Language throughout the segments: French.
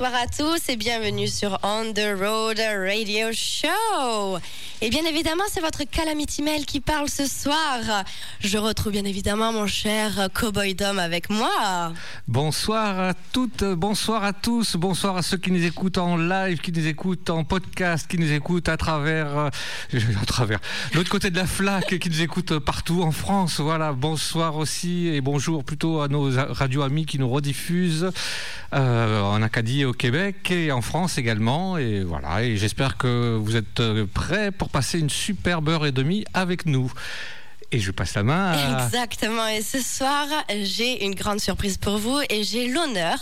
Bonsoir à tous et bienvenue sur On the Road Radio Show. Et bien évidemment, c'est votre Calamity Mail qui parle ce soir. Je retrouve bien évidemment mon cher Cowboy Dom avec moi. Bonsoir à toutes, bonsoir à tous, bonsoir à ceux qui nous écoutent en live, qui nous écoutent en podcast, qui nous écoutent à travers, euh, à travers l'autre côté de la flaque, qui nous écoutent partout en France. Voilà, bonsoir aussi et bonjour plutôt à nos radios amis qui nous rediffusent. Euh, en Acadie au Québec et en France également. Et voilà, et j'espère que vous êtes euh, prêts pour passer une superbe heure et demie avec nous. Et je passe la main à... Exactement. Et ce soir, j'ai une grande surprise pour vous et j'ai l'honneur,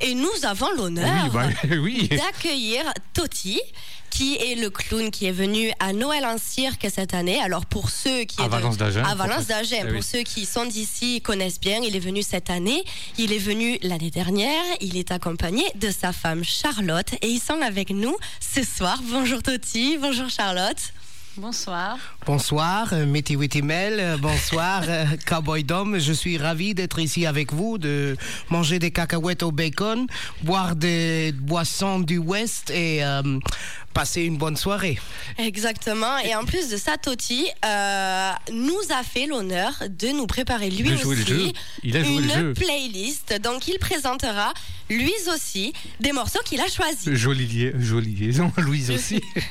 et nous avons l'honneur bah, oui. d'accueillir Toti qui est le clown qui est venu à Noël en cirque cette année. Alors pour ceux qui à Valence d'Agen, à Valence d'Agen, Eh pour ceux qui sont d'ici connaissent bien, il est venu cette année. Il est venu l'année dernière. Il est accompagné de sa femme Charlotte et ils sont avec nous ce soir. Bonjour Toti, bonjour Charlotte. Bonsoir. Bonsoir, euh, Mitty Witty Mel. euh, Bonsoir, euh, Cowboy Dom. Je suis ravi d'être ici avec vous, de manger des cacahuètes au bacon, boire des boissons du West et euh, passer une bonne soirée. Exactement. Et en plus de ça, Toti euh, nous a fait l'honneur de nous préparer lui aussi jeu. Il a joué une playlist. Donc il présentera lui aussi des morceaux qu'il a choisis. Jolie, lia- jolie liaison, Louise aussi.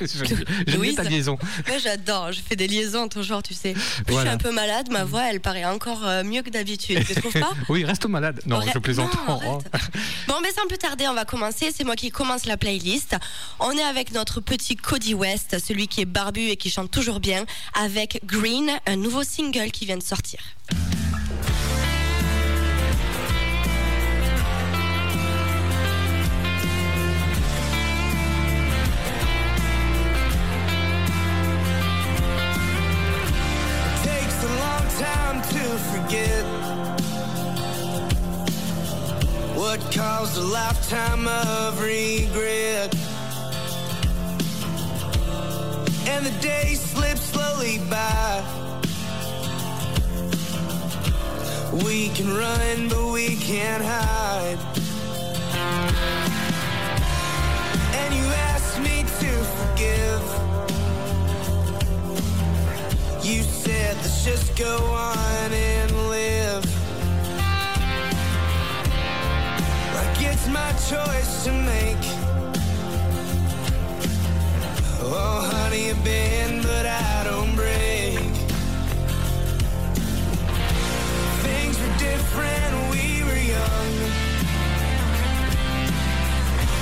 J'aime bien ta liaison. J'adore, je fais des liaisons toujours, tu sais. Je suis un peu malade, ma voix elle paraît encore euh, mieux que d'habitude, tu trouves pas Oui, reste malade. Non, je plaisante. non, Oh, arrête. Bon, mais sans plus tarder, on va commencer. C'est moi qui commence la playlist. On est avec notre petit Cody West, celui qui est barbu et qui chante toujours bien, avec Green, un nouveau single qui vient de sortir. a lifetime of regret. And the days slip slowly by. We can run, but we can't hide. And you asked me to forgive. You said let's just go on and live. Like it's my choice to make. Oh, honey, you bend, but I don't break. Things were different, we were young.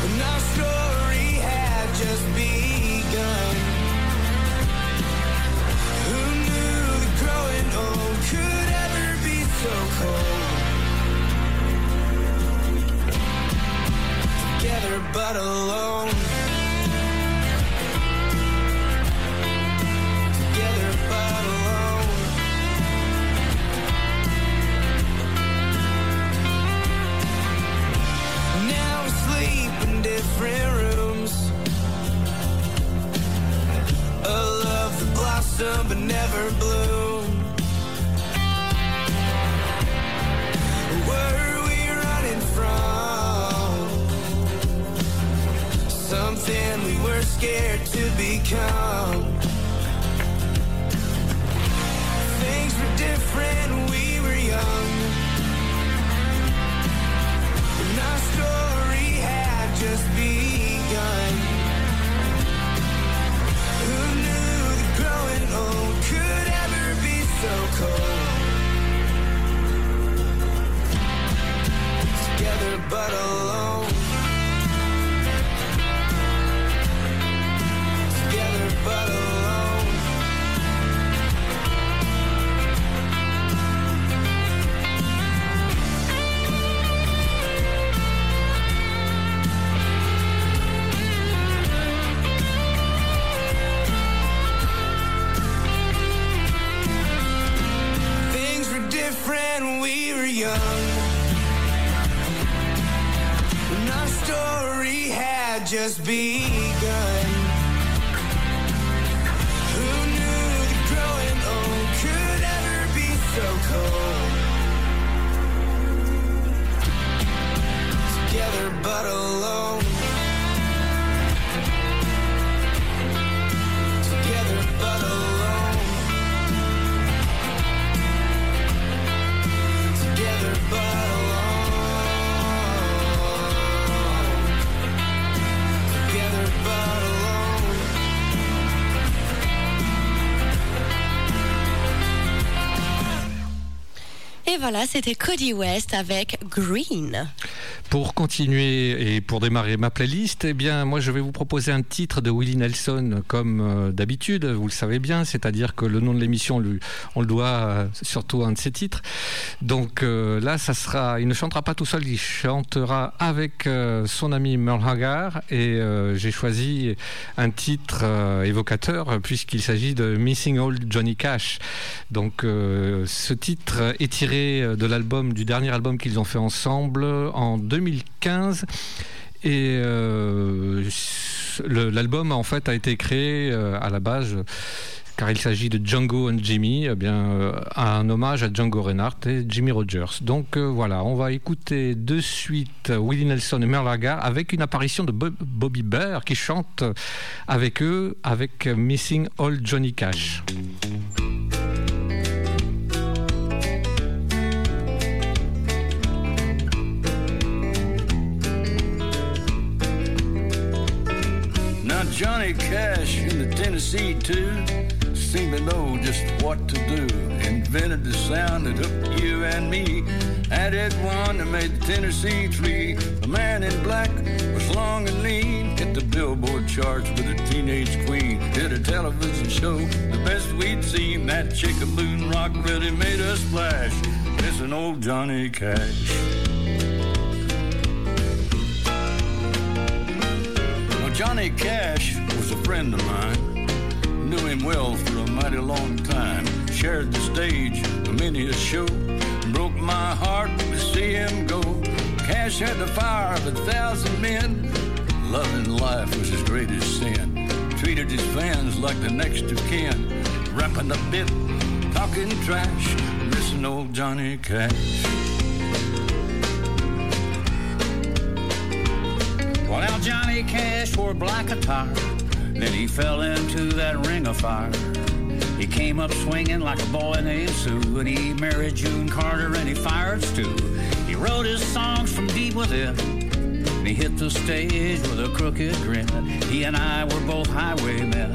And our story had just begun. Who knew that growing old could ever be so cold? Together but alone. Different rooms. A love that blossom but never bloom. Where are we running from? Something we were scared to become. But alone. just begun. Who knew the growing old could ever be so cold? Together, but alone. Voilà, c'était Cody West avec Green. Pour continuer et pour démarrer ma playlist, eh bien, moi, je vais vous proposer un titre de Willie Nelson, comme euh, d'habitude, vous le savez bien, c'est-à-dire que le nom de l'émission, on le doit euh, surtout à un de ses titres. Donc euh, là, ça sera, il ne chantera pas tout seul, il chantera avec son ami Merle Haggard, et j'ai choisi un titre évocateur puisqu'il s'agit de Missing Old Johnny Cash. Donc ce titre est tiré de l'album du dernier album qu'ils ont fait ensemble en 2015 et euh, l'album en fait a été créé euh, à la base car il s'agit de Django and Jimmy, eh bien, euh, un hommage à Django Reinhardt et Jimmy Rogers. Donc voilà, on va écouter de suite Willie Nelson et Merle Haggard avec une apparition de Bob- Bobby Bear qui chante avec eux avec Missing Old Johnny Cash. Johnny Cash in the Tennessee too seemed to know just what to do. Invented the sound that hooked you and me. Added one that made the Tennessee three. The man in black was long and lean. Hit the billboard charts with a teenage queen. Did a television show, the best we'd seen. That chicken rock really made us splash. Missing old Johnny Cash. Johnny Cash was a friend of mine. Knew him well for a mighty long time. Shared the stage for many a show. Broke my heart to see him go. Cash had the fire of a thousand men. Loving life was his greatest sin. Treated his fans like the next of kin. Rapping a bit, talking trash. Missing old Johnny Cash. Well, Johnny Cash wore black attire. Then he fell into that ring of fire. He came up swinging like a boy named Sue, and he married June Carter and he fired Stu. He wrote his songs from deep within. And he hit the stage with a crooked grin. He and I were both highwaymen,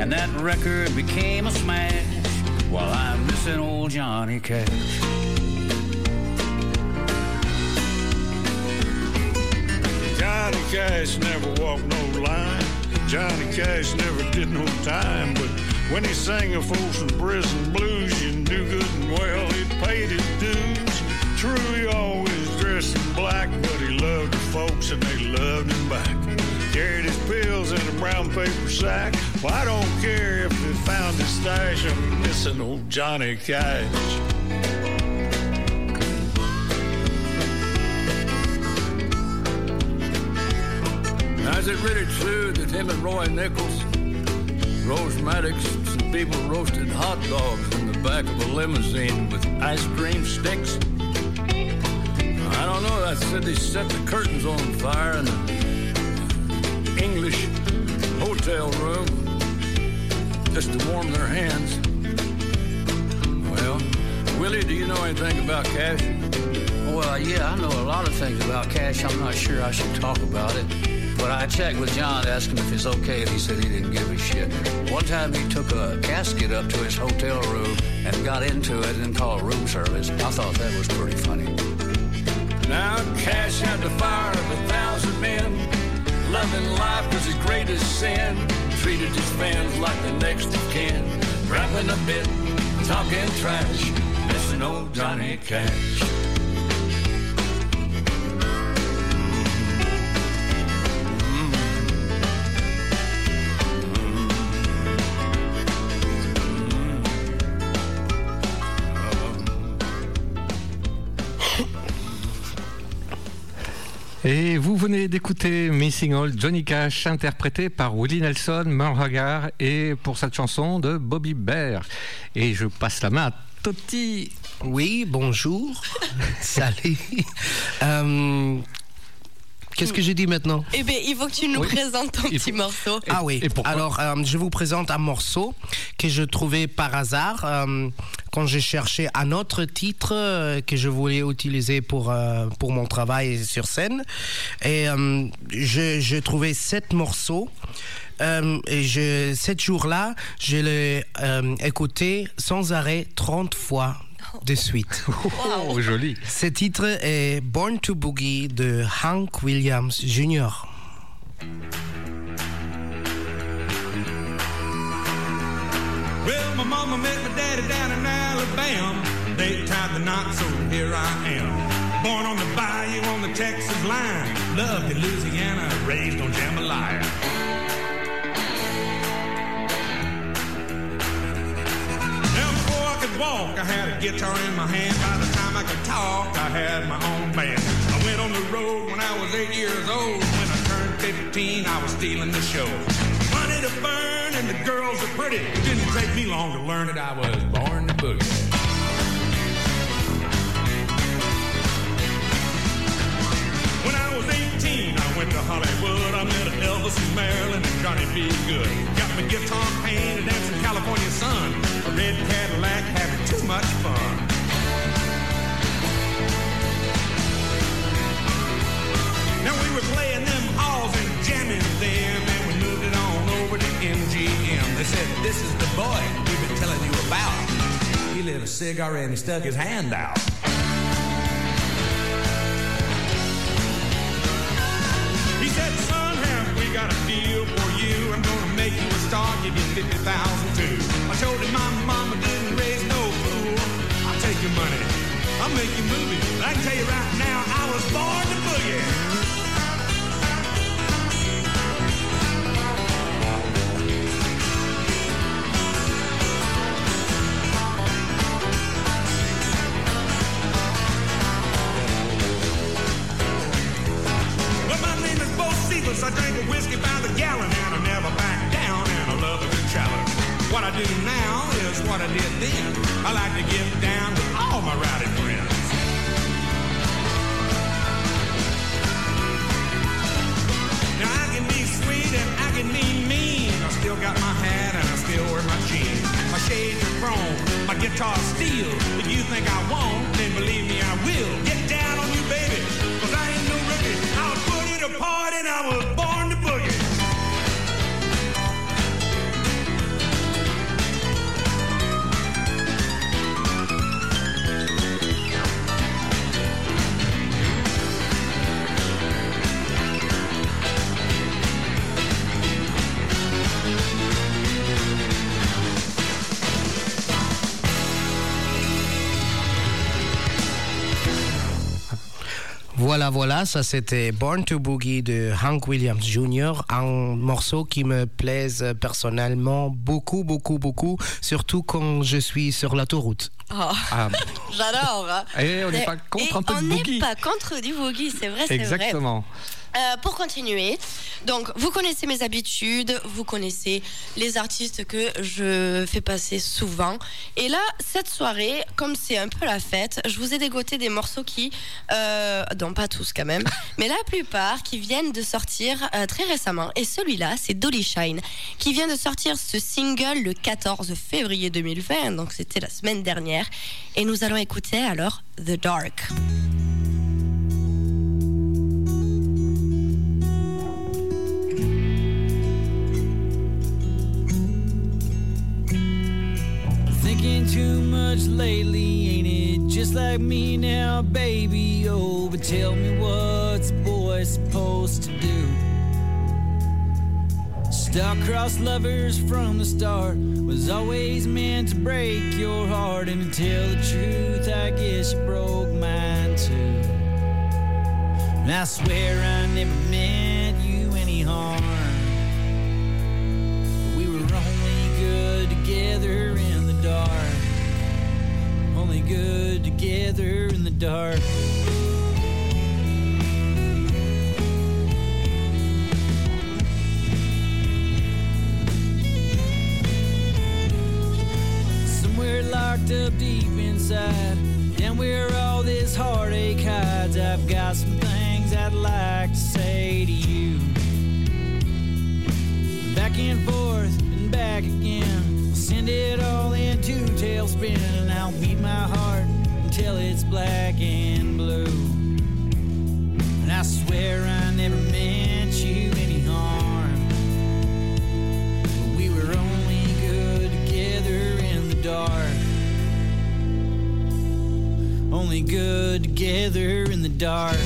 and that record became a smash. While I'm missing old Johnny Cash. Johnny Cash never walked no line. Johnny Cash never did no time. But when he sang a Folsom Prison blues, you knew good and well he paid his dues. True, he always dressed in black, but he loved the folks and they loved him back. Carried his pills in a brown paper sack. Well, I don't care if they found his stash. I'm missing old Johnny Cash. It really true that him and Roy Nichols, Rose Maddox, some people roasted hot dogs in the back of a limousine with ice cream sticks? I don't know. I said they set the curtains on fire in the English hotel room just to warm their hands. Well, Willie, do you know anything about cash? Well, yeah, I know a lot of things about cash. I'm not sure I should talk about it. But I checked with John, asked him if it's okay, and he said he didn't give a shit. One time he took a casket up to his hotel room and got into it and called room service. I thought that was pretty funny. Now Cash had the fire of a thousand men. Loving life was his greatest sin. Treated his fans like the next of kin. Rapping a bit, talking trash. Missing old Johnny Cash. Et vous venez d'écouter Missing Old Johnny Cash, interprété par Willie Nelson, Merle Haggard, et pour cette chanson de Bobby Bear. Et je passe la main à Totti. Oui, bonjour. Salut. Euh, Qu'est-ce que j'ai dit maintenant? Eh bien, il faut que tu nous Oui. présentes ton petit morceau. Ah oui. et pourquoi? Alors, euh, je vous présente un morceau que je trouvais par hasard euh, quand j'ai cherché un autre titre euh, que je voulais utiliser pour euh, pour mon travail sur scène. Et euh, je, je trouvais sept morceaux. Euh, et je, sept jours-là, je l'ai euh, écouté sans arrêt 30 fois de suite. Oh, joli. Ce titre est Born to Boogie de Hank Williams Jr. Well, my mama met my daddy down in Alabama. They tied the knot, so here I am. Born on the bayou on the Texas line. Loved in Louisiana, raised on jambalaya. Walk, I had a guitar in my hand. By the time I could talk, I had my own band. I went on the road when I was eight years old. When I turned 15, I was stealing the show. Money to burn and the girls are pretty. It didn't take me long to learn that I was born to boogie. When I was 18, I went to Hollywood. I met Elvis and Marilyn and Johnny B. Good. Got my guitar painted and some California sun. A red Cadillac having much fun. Now we were playing them halls and jamming them, and we moved it on over to MGM. They said, This is the boy we've been telling you about. He lit a cigar and he stuck his hand out. He said, son, have we got a deal for you? I'm gonna make you a star, give you 50,000 make you movies. I can tell you right now, I was born to boogie. I drink a whiskey by the gallon and I never back down and I love a good challenge. What I do now is what I did then. I like to get down with all my rowdy friends. Still got my hat and I still wear my jeans. My shades are chrome, my guitar steel. If you think I won't, then believe me I will. Voilà, voilà, ça c'était Born to Boogie de Hank Williams Jr., un morceau qui me plaise personnellement beaucoup, beaucoup, beaucoup, surtout quand je suis sur l'autoroute. Oh, Ah, J'adore. hein. et on n'est pas Et contre un peu de on n'est boogie. pas contre du boogie, c'est vrai, c'est vrai. Exactement. Euh, pour continuer, donc vous connaissez mes habitudes, vous connaissez les artistes que je fais passer souvent. Et là, cette soirée, comme c'est un peu la fête, je vous ai dégoté des morceaux qui, euh, non pas tous quand même, mais la plupart qui viennent de sortir euh, très récemment. Et celui-là, c'est Dolly Shine, qui vient de sortir ce single le 14 février 2020, donc c'était la semaine dernière. Et nous allons écouter alors The Dark. Much lately, ain't it? Just like me now, baby. Oh, but tell me what's a boy supposed to do? Star-crossed lovers from the start was always meant to break your heart. And to tell the truth, I guess you broke mine too. And I swear I never meant you any harm. We were only good together in the dark. Only good together in the dark. Somewhere locked up deep inside. Down where all this heartache hides. I've got some things I'd like to say to you. Back and forth and back again. Send it all into tailspin and I'll beat my heart until it's black and blue. And I swear I never meant you any harm. But we were only good together in the dark. Only good together in the dark.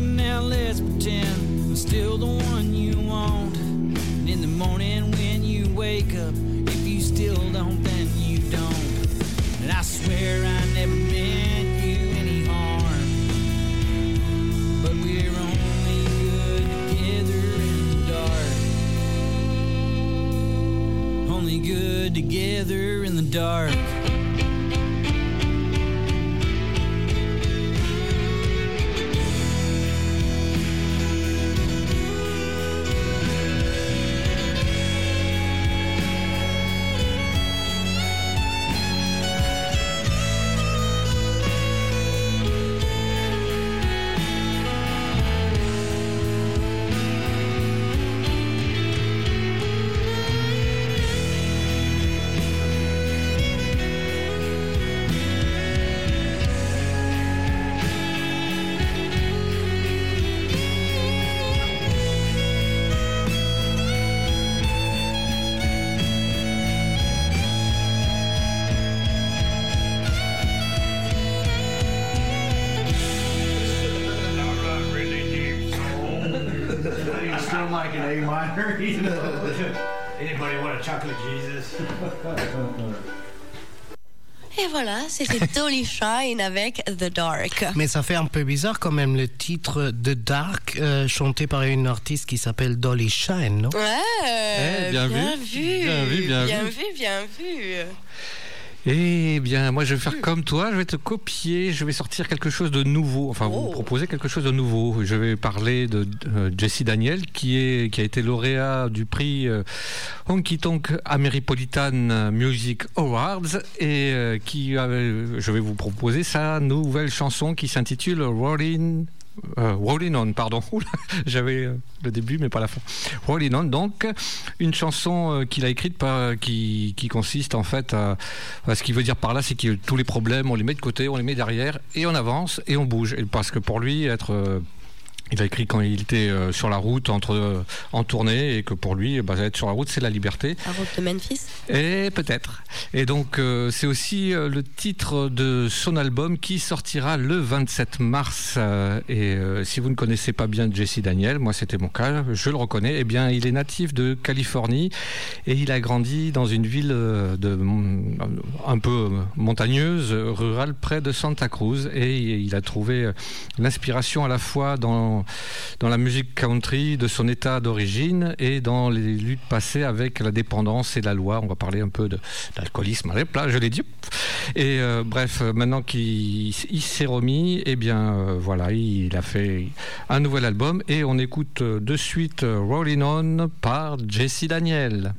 Tonight, now let's pretend I'm still the one you want. And in the morning when you wake up, if you still don't, then you don't. And I swear I never meant you any harm. But we're only good together in the dark. Only good together in the dark. Voilà, c'était Dolly Shine avec The Dark. Mais ça fait un peu bizarre quand même le titre de Dark euh, chanté par une artiste qui s'appelle Dolly Shine, non? Ouais, Eh, bien bien, vu. vu. Bien vu, bien bien vu. vu, bien vu. Eh bien, moi, je vais faire comme toi. Je vais te copier. Je vais sortir quelque chose de nouveau. Enfin, vous Oh. me proposez quelque chose de nouveau. Je vais parler de euh, Jesse Daniel, qui est qui a été lauréat du prix euh, Honky Tonk Ameripolitan Music Awards et euh, qui, je vais vous proposer sa nouvelle chanson qui s'intitule Rolling. Euh, Rolling On, pardon. J'avais euh, le début, mais pas la fin. Rolling On, donc, une chanson euh, qu'il a écrite par, qui, qui consiste en fait à, ce qu'il veut dire par là, c'est que tous les problèmes, on les met de côté, on les met derrière, et on avance et on bouge. Parce que pour lui, être. Il a écrit quand il était euh, sur la route, entre, euh, en tournée, et que pour lui, bah, être sur la route, c'est la liberté. La route de Memphis. Et peut-être. Et donc, euh, c'est aussi euh, le titre de son album qui sortira le 27 mars. Et si vous ne connaissez pas bien Jesse Daniel, moi c'était mon cas, je le reconnais. Eh bien, il est natif de Californie et il a grandi dans une ville de, un peu montagneuse, rurale, près de Santa Cruz. Et il a trouvé l'inspiration à la fois dans, dans la musique country de son état d'origine et dans les luttes passées avec la dépendance et la loi. On va parler un peu d'alcoolisme. Là, je l'ai dit. Et euh, bref, maintenant qu'il s'est remis, eh bien euh, voilà, il a fait un nouvel album et on écoute euh, de suite Rolling On par Jesse Daniel.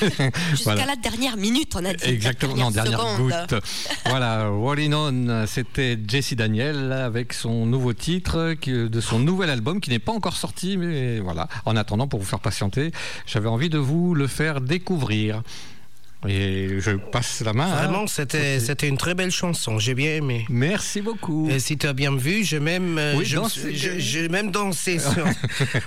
Jusqu'à Voilà. la dernière minute, on a dit. Exactement, la non, dernière goutte. voilà, Rolling On, c'était Jesse Daniel avec son nouveau titre de son nouvel album qui n'est pas encore sorti, mais voilà. En attendant, pour vous faire patienter, j'avais envie de vous le faire découvrir. Et je passe la main. à- Vraiment, c'était c'était une très belle chanson. J'ai bien aimé. Merci beaucoup. Et si tu as bien vu, j'ai même, euh, Oui, je- dansé. je- j'ai même dansé. sur-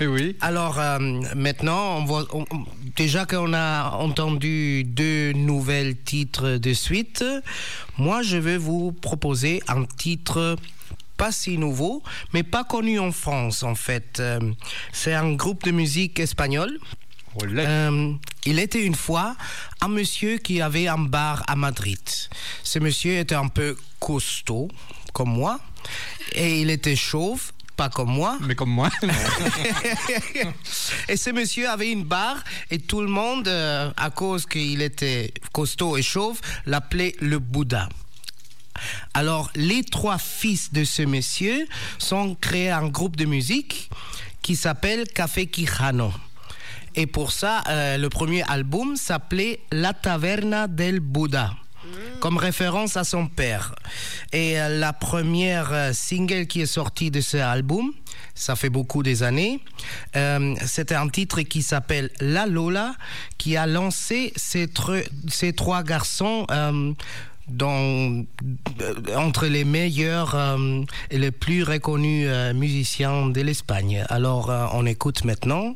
oui. Alors euh, maintenant, on voit, on- on- déjà qu'on a entendu deux nouvelles titres de suite, moi je vais vous proposer un titre pas si nouveau, mais pas connu en France en fait. Euh, C'est un groupe de musique espagnol. Euh, il était une fois un monsieur qui avait un bar à Madrid. Ce monsieur était un peu costaud, comme moi, et il était chauve, pas comme moi. Mais comme moi. et ce monsieur avait une barre et tout le monde, euh, à cause qu'il était costaud et chauve, l'appelait le Bouddha. Alors, les trois fils de ce monsieur sont créés un groupe de musique qui s'appelle Café Quijano. Et pour ça, euh, le premier album s'appelait La Taverna del Buddha, comme référence à son père. Et euh, la première euh, single qui est sortie de ce album, ça fait beaucoup des années, euh, un titre qui s'appelle La Lola, qui a lancé ces, trois garçons. entre les meilleurs et les plus reconnus musiciens de l'Espagne. Alors, on écoute maintenant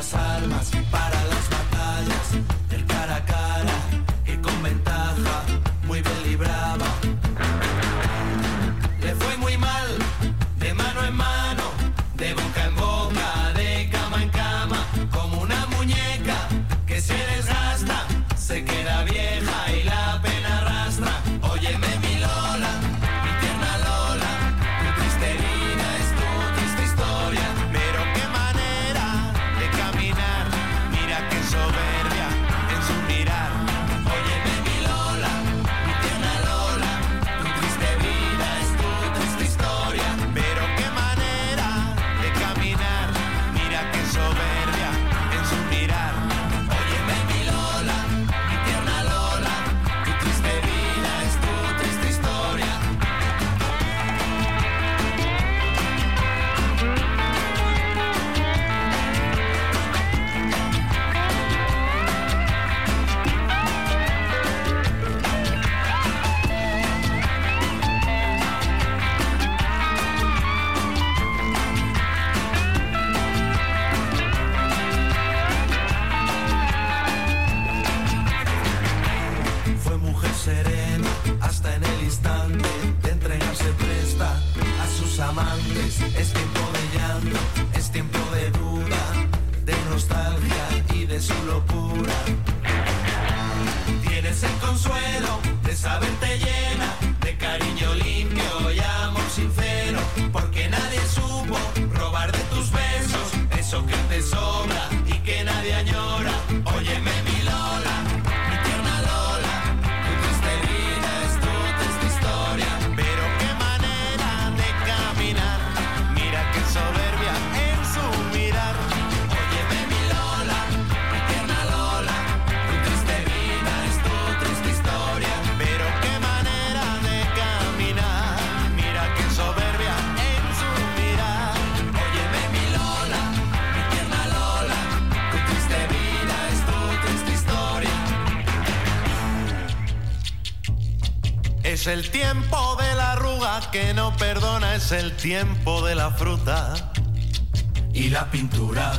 las almas. El tiempo de la arruga que no perdona, es el tiempo de la fruta y la pintura.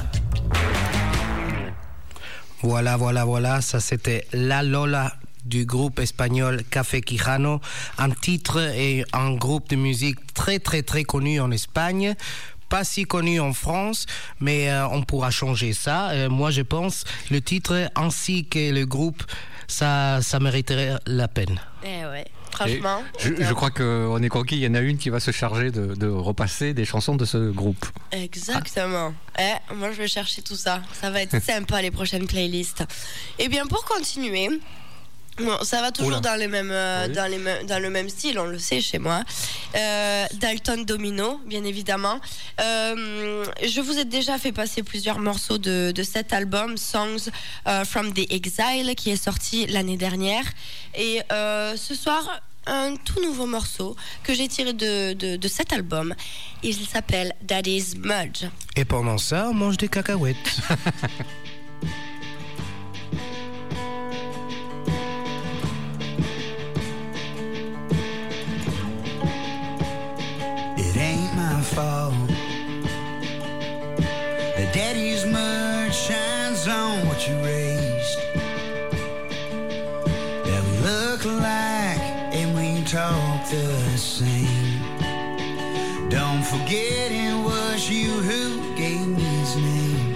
Voilà, voilà, voilà, ça c'était La Lola du groupe espagnol Café Quijano, un titre et un groupe de musique très très très connu en Espagne. Pas si connu en France, mais euh, on pourra changer ça. Euh, moi, je pense le titre ainsi que le groupe, ça, ça mériterait la peine. Eh ouais, franchement. je, je crois qu'on est conquis. Il y en a une qui va se charger de, de repasser des chansons de ce groupe. Exactement. Eh, moi, je vais chercher tout ça. Ça va être sympa, les prochaines playlists. Et bien, pour continuer, ça va toujours dans, les mêmes, euh, Oui. dans, les mêmes- dans le même style, on le sait chez moi. Euh, Dalton Domino, bien évidemment. Euh, je vous ai déjà fait passer plusieurs morceaux de, de cet album, Songs from the Exile, qui est sorti l'année dernière. Et ce soir, un tout nouveau morceau que j'ai tiré de, de, de cet album. Il s'appelle Daddy's Mudge. Et pendant ça, on mange des cacahuètes. fault. The daddy's mud shines on what you raised. That we look alike and we talk the same. Don't forget it was you who gave me his name.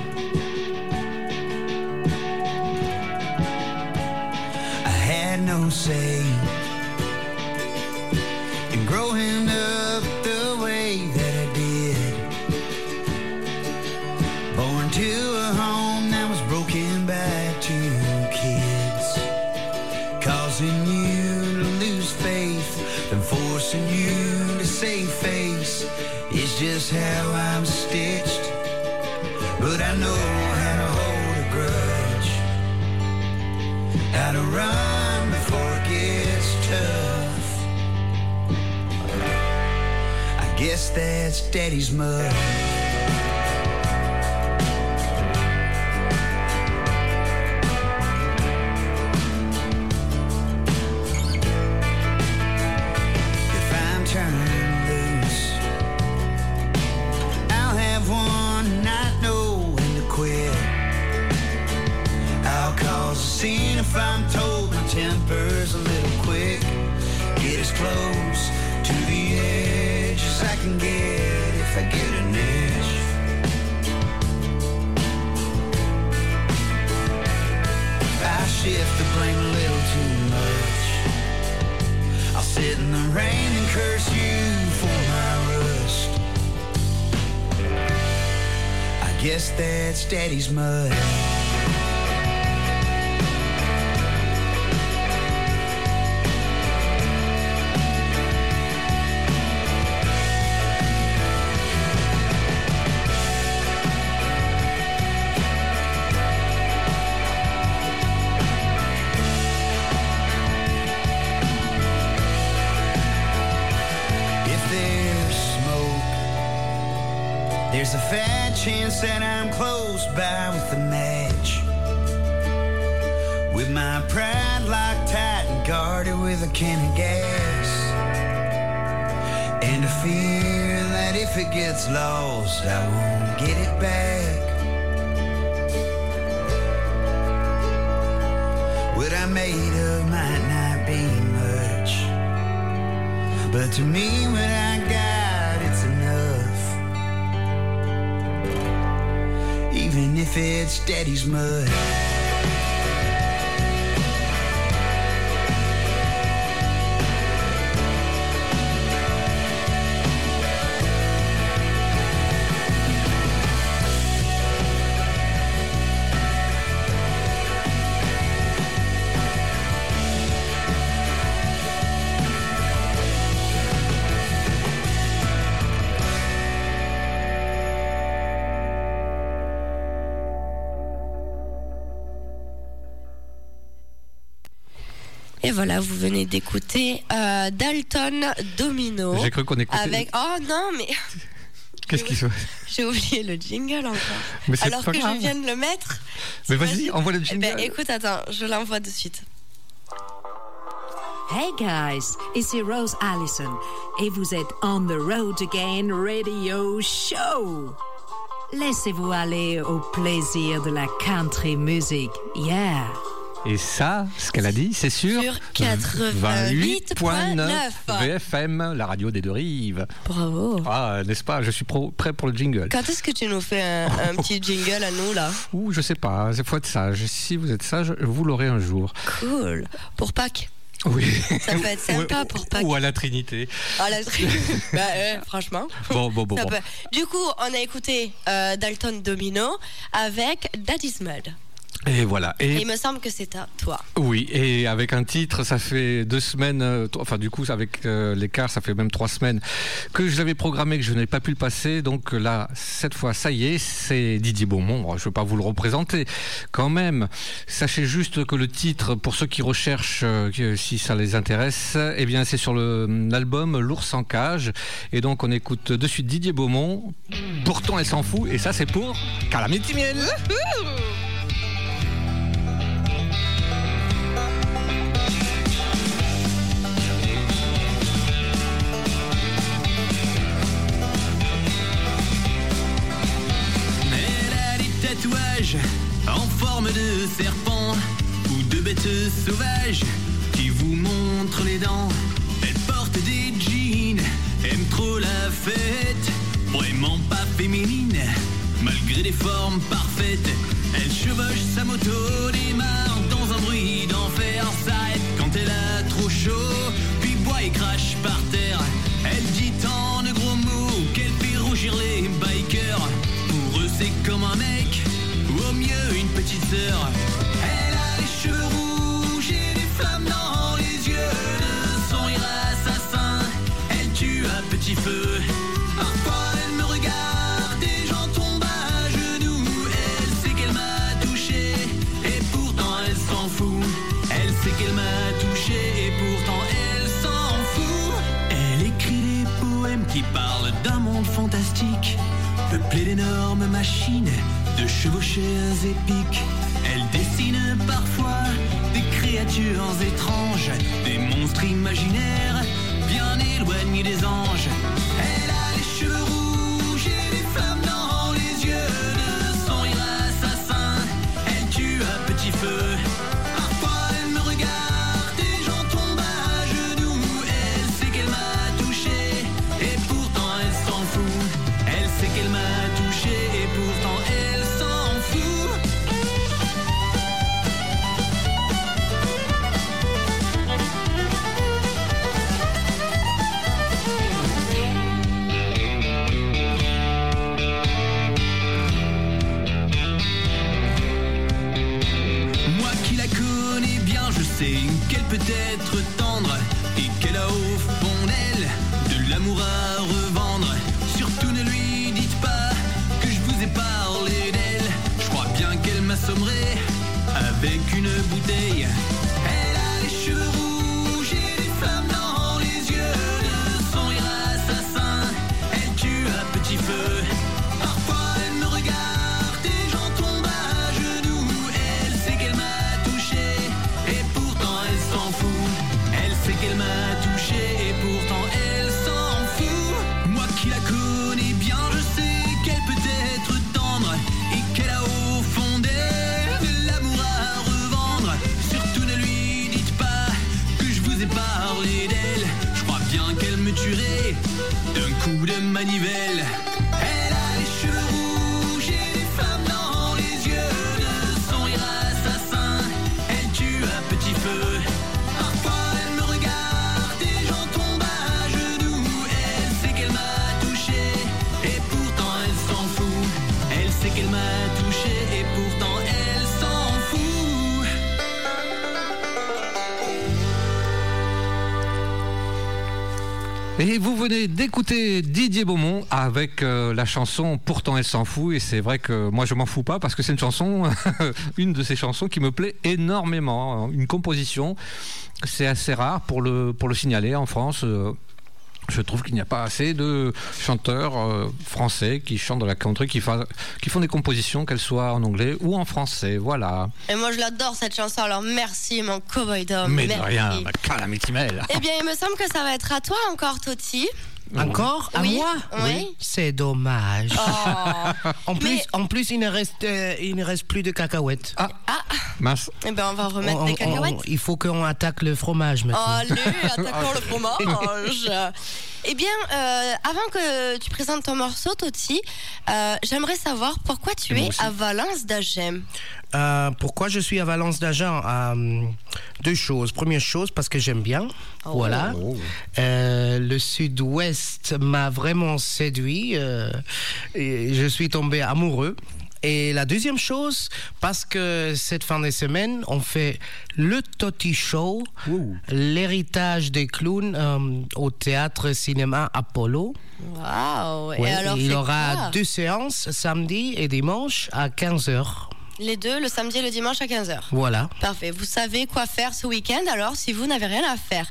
I had no say guess that's daddy's mud. To me, what I got, it's enough. Even if it's daddy's mud. Et voilà, vous venez d'écouter euh, Dalton Domino. J'ai cru qu'on écoutait- Avec... Oh non, mais Qu'est-ce qu'il faut j'ai oublié le jingle encore. Mais Alors pas que grave. je viens de le mettre. Mais vas-y, envoie le Eh jingle. ben, écoute, attends, je l'envoie de suite. Hey guys, ici Rose Allison et vous êtes on the road again radio show. Laissez-vous aller au plaisir de la country music. Yeah. Et ça, ce qu'elle a dit, c'est sur, Sur 88.9 VFM, la radio des deux rives. Bravo. Ah, n'est-ce pas? Je suis pro- prêt pour le jingle. Quand est-ce que tu nous fais un, un petit jingle à nous là? Ouh, je sais pas, il faut être sage. Si vous êtes sage, vous l'aurez un jour. Cool. Pour Pâques? Oui. Ça peut être sympa pour Pâques. Ou à la Trinité. Ah, la bah, ouais, franchement. Bon, bon, bon. Ça bon. peut- Du coup, on a écouté euh, Dalton Domino avec Daddy's Mud. Et voilà. Et Et il me semble que c'est à toi. oui, et avec un titre, ça fait deux semaines, euh, enfin du coup, avec euh, l'écart, ça fait même trois semaines que je l'avais programmé, que je n'ai pas pu le passer. Donc là, cette fois, ça y est, c'est Didier Beaumont. Je ne veux pas vous le représenter quand même. Sachez juste que le titre, pour ceux qui recherchent, euh, si ça les intéresse, eh bien, c'est sur le- l'album L'ours en cage. Et donc, on écoute de suite Didier Beaumont. Pourtant, elle s'en fout. Et ça, c'est pour Calamity Miel. En forme de serpent ou de bêtes sauvages qui vous montrent les dents. Elle porte des jeans, aime trop la fête, vraiment pas féminine, malgré des formes parfaites. Elle chevauche sa moto, démarre dans un bruit d'enfer, s'arrête quand elle a trop chaud, puis boit et crache par terre. Elle dit tant de gros mots qu'elle fait rougir les bikers. Pour eux, c'est comme un mec, Elle a les cheveux rouges et des flammes dans les yeux. De son rire assassin, elle tue à petit feu. Parfois, elle me regarde et j'en tombe à genoux. Elle sait qu'elle m'a touché et pourtant elle s'en fout. Elle sait qu'elle m'a touché et pourtant elle s'en fout. Elle écrit des poèmes qui parlent d'un monde fantastique, peuplé d'énormes machines, de chevaucheurs épiques. Elle dessine parfois des créatures étranges, des monstres imaginaires, bien éloignés des anges. Venez d'écouter Didier Beaumont avec euh, la chanson Pourtant elle s'en fout. Et c'est vrai que moi je m'en fous pas parce que c'est une chanson, une de ces chansons qui me plaît énormément. Une composition, c'est assez rare pour le, pour le signaler en France. euh, je trouve qu'il n'y a pas assez de chanteurs euh, français qui chantent de la country, qui, fa- qui font des compositions, qu'elles soient en anglais ou en français. Voilà. Et moi je l'adore cette chanson, alors merci mon cowboy dom. Mais de merci. rien, ma calamity. Eh bien, il me semble que ça va être à toi encore, Toti. Encore? À Oui, moi? Oui. C'est dommage. Oh. En plus, Mais- en plus il, ne reste, euh, il ne reste plus de cacahuètes. Ah, mince. Eh ben, on va remettre On- des on- cacahuètes. il faut qu'on attaque le fromage maintenant. Allez, attaquons le fromage. Eh bien, euh, avant que tu présentes ton morceau, Toti, euh, j'aimerais savoir pourquoi tu es à Valence d'Agem. Euh, pourquoi je suis à Valence d'Agen Euh, Deux choses. Première chose, parce que j'aime bien. Voilà. Euh, le sud-ouest m'a vraiment séduit. et je suis tombé amoureux. Et la deuxième chose, parce que cette fin de semaine, on fait le Toti Show, l'héritage des clowns euh, au théâtre cinéma Apollo. Et alors, il y aura deux séances, samedi et dimanche à 15h. Les deux, le samedi et le dimanche à 15h. Voilà. Parfait. Vous savez quoi faire ce week-end alors si vous n'avez rien à faire?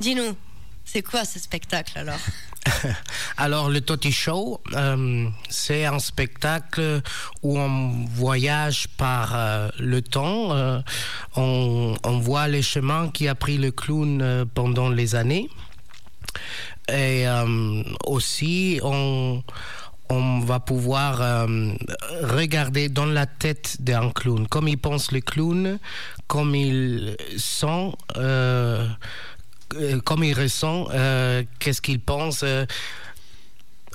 Dis-nous, c'est quoi ce spectacle alors? Alors, le Toti Show, euh, c'est un spectacle où on voyage par euh, le temps. euh, on, on voit les chemins qui a pris le clown pendant les années. Et aussi, on, on va pouvoir euh, regarder dans la tête d'un clown, comme il pense le clown, comme il sent, euh, comme il ressent, euh, qu'est-ce qu'il pense. euh,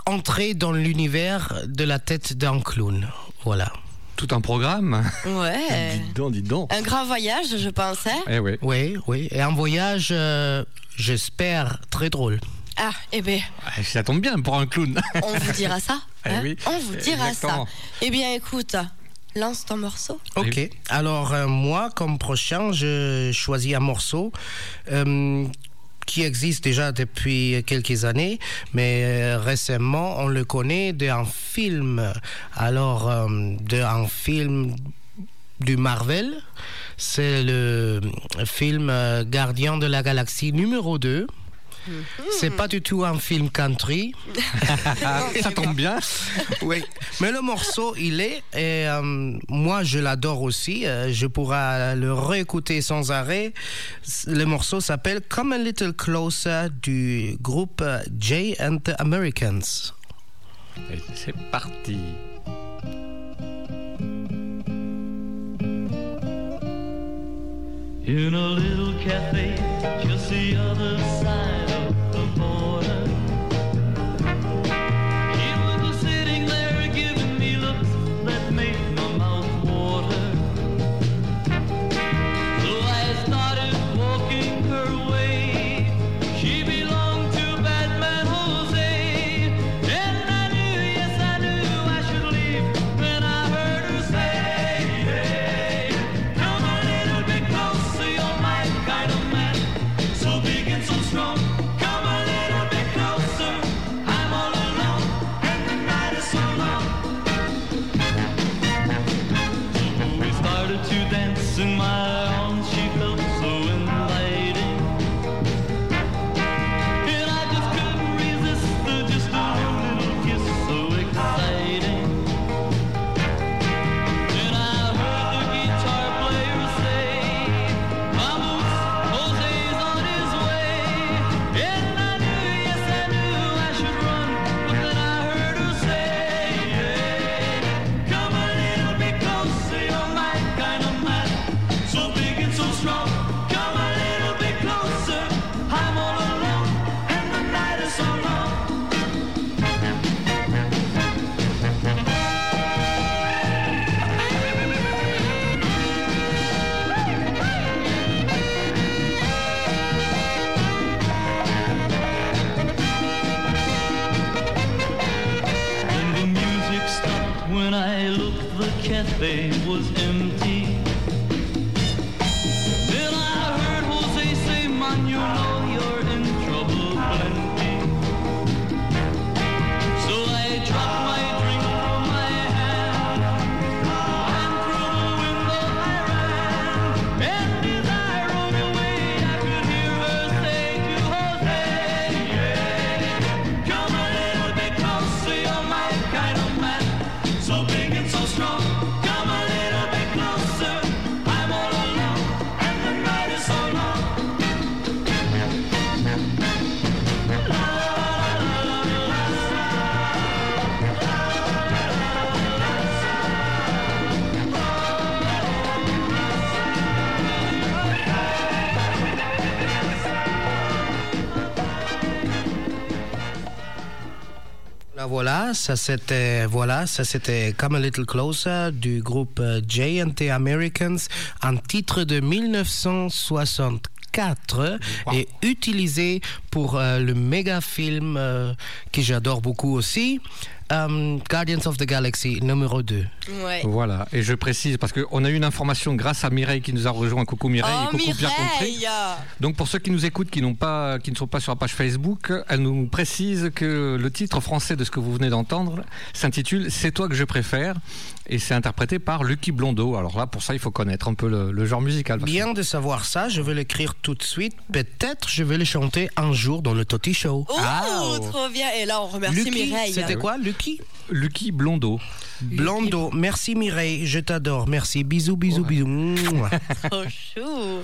entrer dans l'univers de la tête d'un clown. Voilà. Tout un programme. Ouais. Dis donc, dis donc. Un grand voyage, je pensais. Eh oui. Oui, oui. Et un voyage, euh, j'espère, très drôle. Ah, eh bien, Ah, Ça tombe bien pour un clown. on vous dira ça. Eh hein oui, on vous dira exactement. ça. Eh bien, écoute, lance ton morceau. Ok. Alors, euh, moi, comme prochain, je choisis un morceau euh, qui existe déjà depuis quelques années, mais euh, récemment, on le connaît d'un film. Alors, euh, d'un film du Marvel. C'est le film euh, Gardien de la Galaxie numéro 2. C'est pas du tout un film country. Ça tombe bien. Oui, mais le morceau, il est, et euh, moi je l'adore aussi, euh, je pourrais le réécouter sans arrêt. Le morceau s'appelle Come a Little Closer du groupe euh, Jay and the Americans. C'est parti. In a little cafe just the other side in my Voilà, ça c'était voilà, ça c'était Come a Little Closer du groupe euh, J&T Americans, un titre de 1964 et utilisé pour euh, le méga film euh, que j'adore beaucoup aussi, euh, Guardians of the Galaxy numéro 2. Ouais. Voilà, et je précise parce qu'on a eu une information grâce à Mireille qui nous a rejoint. Coucou Mireille, Oh, et coucou bien compris. Mireille Donc pour ceux qui nous écoutent, qui, n'ont pas, qui ne sont pas sur la page Facebook, elle nous précise que le titre français de ce que vous venez d'entendre s'intitule C'est toi que je préfère et c'est interprété par Lucky Blondeau. Alors là, pour ça, il faut connaître un peu le, le genre musical. que- Bien de savoir ça, je vais l'écrire tout de suite. Peut-être je vais le chanter un jour dans le Toti Show. Oh, trop bien. Et là, on remercie Lucky, Mireille. c'était quoi, Lucky? Lucky Blondeau. Blondo, merci Mireille, je t'adore, merci, bisous, bisous, bisous. Mouah. Trop chou.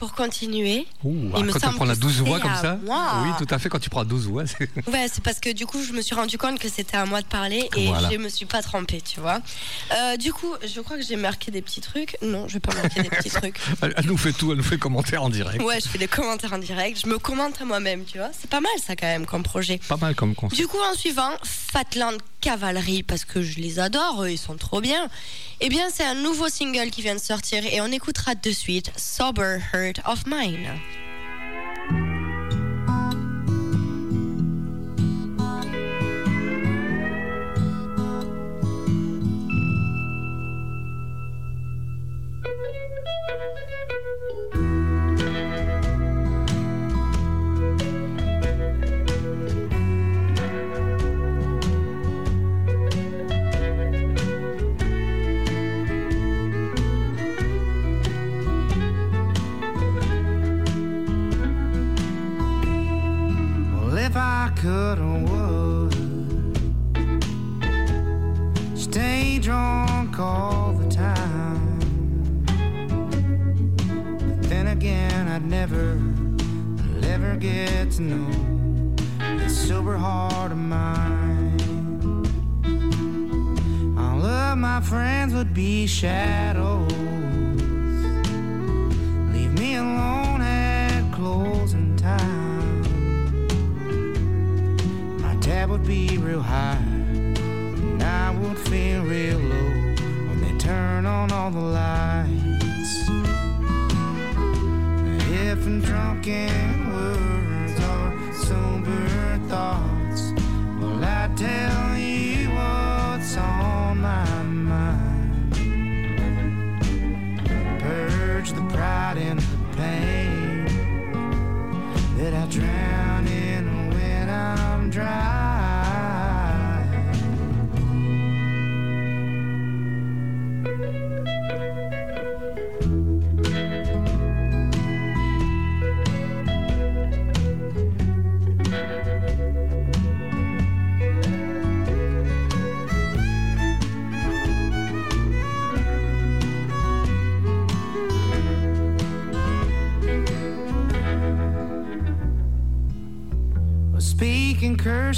Pour continuer, Ouh, il me quand tu prends la 12 voix comme ça moi. Oui, tout à fait. Quand tu prends 12 voix, c'est- Ouais, c'est parce que du coup, je me suis rendu compte que c'était à moi de parler et Voilà. je me suis pas trompée, tu vois. Euh, du coup, je crois que j'ai marqué des petits trucs. Non, je vais pas marquer des petits trucs. elle, nous fait tout, elle nous fait commentaire en direct. Ouais, je fais des commentaires en direct. Je me commente à moi-même, tu vois. C'est pas mal ça quand même comme projet. Pas mal comme concept. Du coup, en suivant, Fatland Cavalry, parce que je les adore, ils sont trop bien. Eh bien, c'est un nouveau single qui vient de sortir et on écoutera de suite Sober Heart of Mine.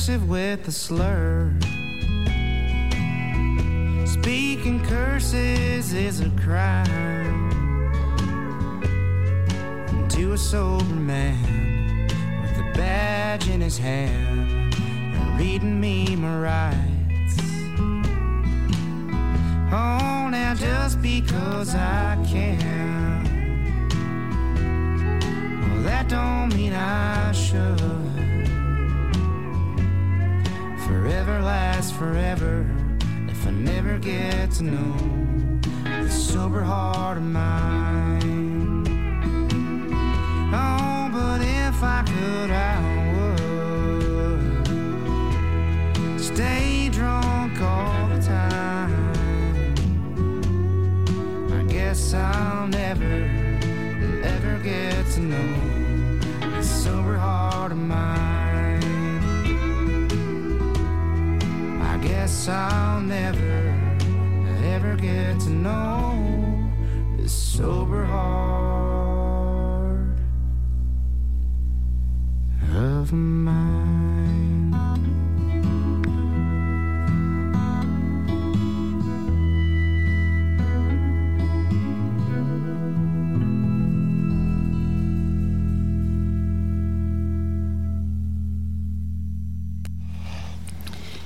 Cursive with a slur. Speaking curses is a crime. And to a sober man with a badge in his hand and reading me my rights. Oh, now just because I can. Well, that don't mean I should. Lasts forever if I never get to know the sober heart of mine. Oh, but if I could, I sober heart of mine.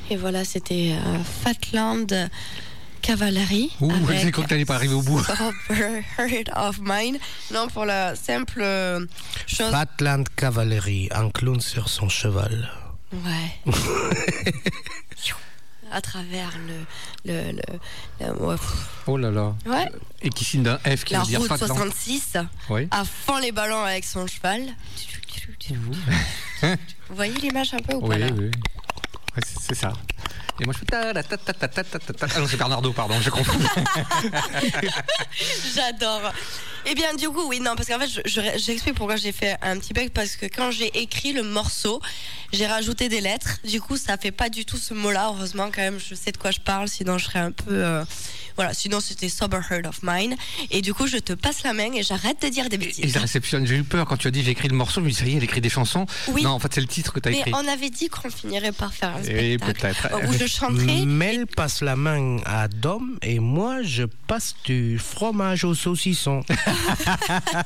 Et voilà, c'était euh, Fatland Cavalry. Ouh, avec j'ai cru que t'allais pas arriver au bout. Heart of Mine. Non, pour la simple euh, chose. Fatland Cavalry, un clown sur son cheval. Ouais. à travers le. le, le, le- ouais, pff. Oh là là. Ouais. Et qui signe d'un F qui la veut dire route Fatland. 66. Oui. À fond les ballons avec son cheval. Vous voyez l'image un peu ou pas Oui, là oui. Ouais, c'est c'est ça. Et moi, je fais ta la ta ta ta ta ta. Ah non, c'est Bernardo, pardon, j'ai compris. J'adore. Eh bien, du coup, oui, non, parce qu'en fait, j'explique je, je, pourquoi j'ai fait un petit bug, parce que quand j'ai écrit le morceau, j'ai rajouté des lettres. Du coup, ça fait pas du tout ce mot-là. Heureusement, quand même, je sais de quoi je parle, sinon je serais un peu. Euh, voilà, sinon c'était Sober Heart of Mine. Et du coup, je te passe la main et j'arrête de dire des Et bêtises. je réceptionne, j'ai eu peur quand tu as dit j'ai écrit le morceau, dis ça y est, elle écrit des chansons. Oui. Non, en fait, c'est le titre que tu as Mais écrit. on avait dit qu'on finirait par faire un Et spectacle peut-être. où je chanterai. Mel passe la main à Dom et moi je passe du fromage au saucisson.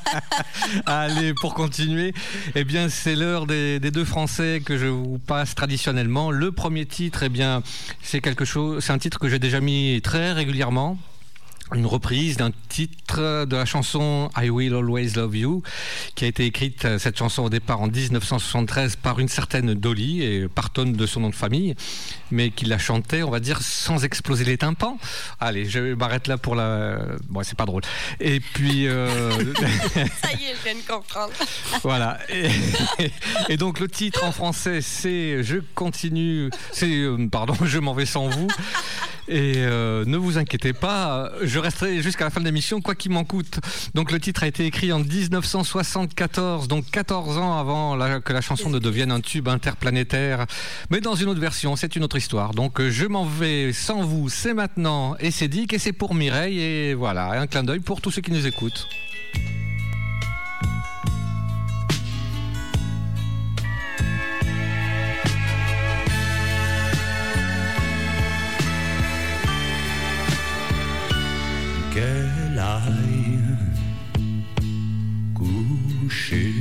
Allez, pour continuer, eh bien, c'est l'heure des, des deux Français que je vous passe traditionnellement. Le premier titre, eh bien, c'est quelque chose, c'est un titre que j'ai déjà mis très régulièrement comment une reprise d'un titre de la chanson I Will Always Love You, qui a été écrite, euh, cette chanson au départ en 1973 par une certaine Dolly, et partonne de son nom de famille, mais qui la chantait, on va dire, sans exploser les tympans. Allez, je m'arrête là pour la... Bon, c'est pas drôle. Et puis... euh, Ça y est, je viens de comprendre. voilà. Et, et donc le titre en français, c'est Je continue. C'est euh, pardon, je m'en vais sans vous. Et euh, ne vous inquiétez pas, je resterai jusqu'à la fin de l'émission, quoi qu'il m'en coûte. Donc le titre a été écrit en 1974, donc 14 ans avant que la chanson ne devienne un tube interplanétaire, mais dans une autre version, c'est une autre histoire. Donc euh, je m'en vais sans vous, c'est maintenant, et c'est dit, et c'est pour Mireille, et voilà, un clin d'œil pour tous ceux qui nous écoutent. Coucher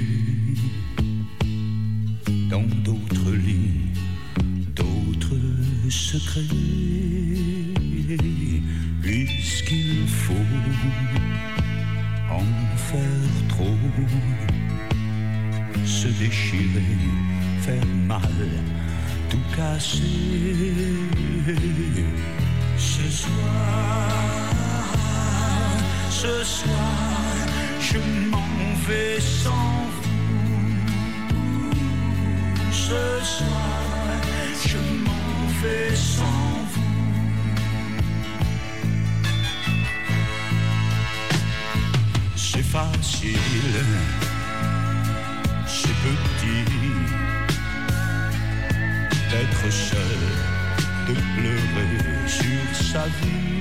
dans d'autres lits, d'autres secrets, puisqu'il faut en faire trop, se déchirer, faire mal, tout casser. Ce soir, ce soir, je m'en vais sans vous. Ce soir, je m'en vais sans vous. C'est facile, c'est petit d'être seul, de pleurer sur sa vie.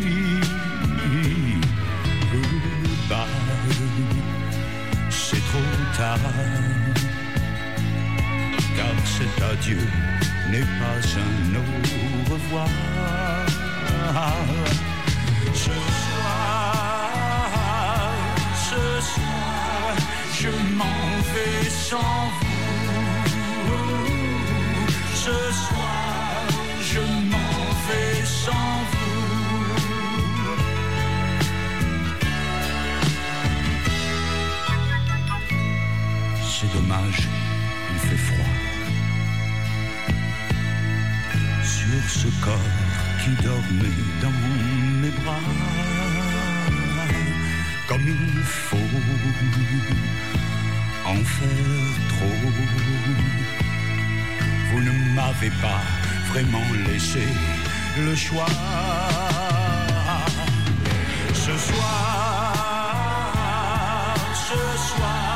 Car cet adieu n'est pas un au revoir. Ce soir, ce soir, je m'en vais sans vous. Ce soir, il fait froid. Sur ce corps qui dormait dans mes bras, comme il faut en faire trop. Vous ne m'avez pas vraiment laissé le choix. Ce soir, ce soir,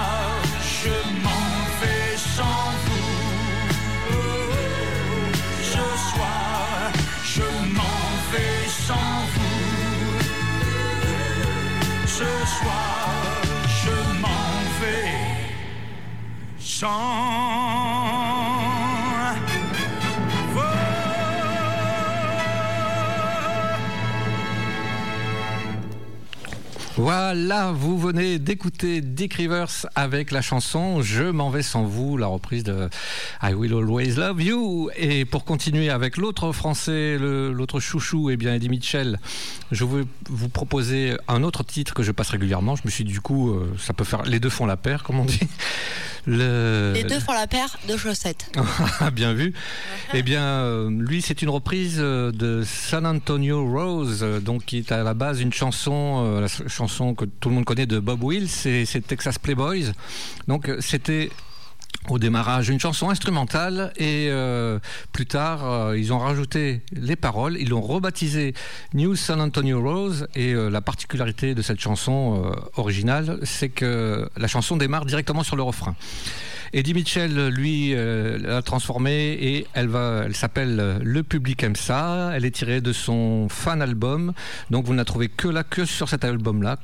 Voilà, vous venez d'écouter Dick Rivers avec la chanson Je m'en vais sans vous, la reprise de I Will Always Love You. Et pour continuer avec l'autre français, l'autre chouchou, et bien Eddie Mitchell, je vais vous proposer un autre titre que je passe régulièrement. Je me suis dit, du coup, euh, ça peut faire. Les deux font la paire, comme on dit. Le- Les deux font la paire de chaussettes. Ah, Bien vu. Eh bien, euh, lui, c'est une reprise euh, de San Antonio Rose, euh, donc qui est à la base une chanson, la ch- chanson que tout le monde connaît de Bob Wills, c'est Texas Playboys. Donc, c'était au démarrage une chanson instrumentale et euh, plus tard euh, ils ont rajouté les paroles, ils l'ont rebaptisé New San Antonio Rose et euh, la particularité de cette chanson originale c'est que la chanson démarre directement sur le refrain. Eddie Mitchell, lui, euh, l'a transformée et elle va, elle s'appelle euh, Le public aime ça. Elle est tirée de son fan album. Donc vous ne la trouvez que là, que sur cet album-là,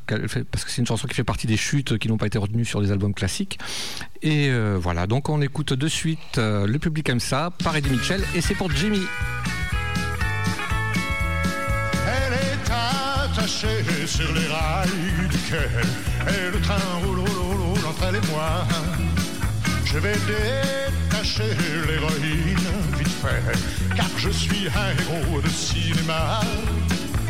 parce que c'est une chanson qui fait partie des chutes qui n'ont pas été retenues sur les albums classiques. Et euh, voilà, donc on écoute de suite Le public aime ça par Eddie Mitchell et c'est pour Jimmy. Elle est attachée sur les rails du quai Et le train roule, roule, roule entre elle et moi Je vais détacher l'héroïne vite fait Car je suis un héros de cinéma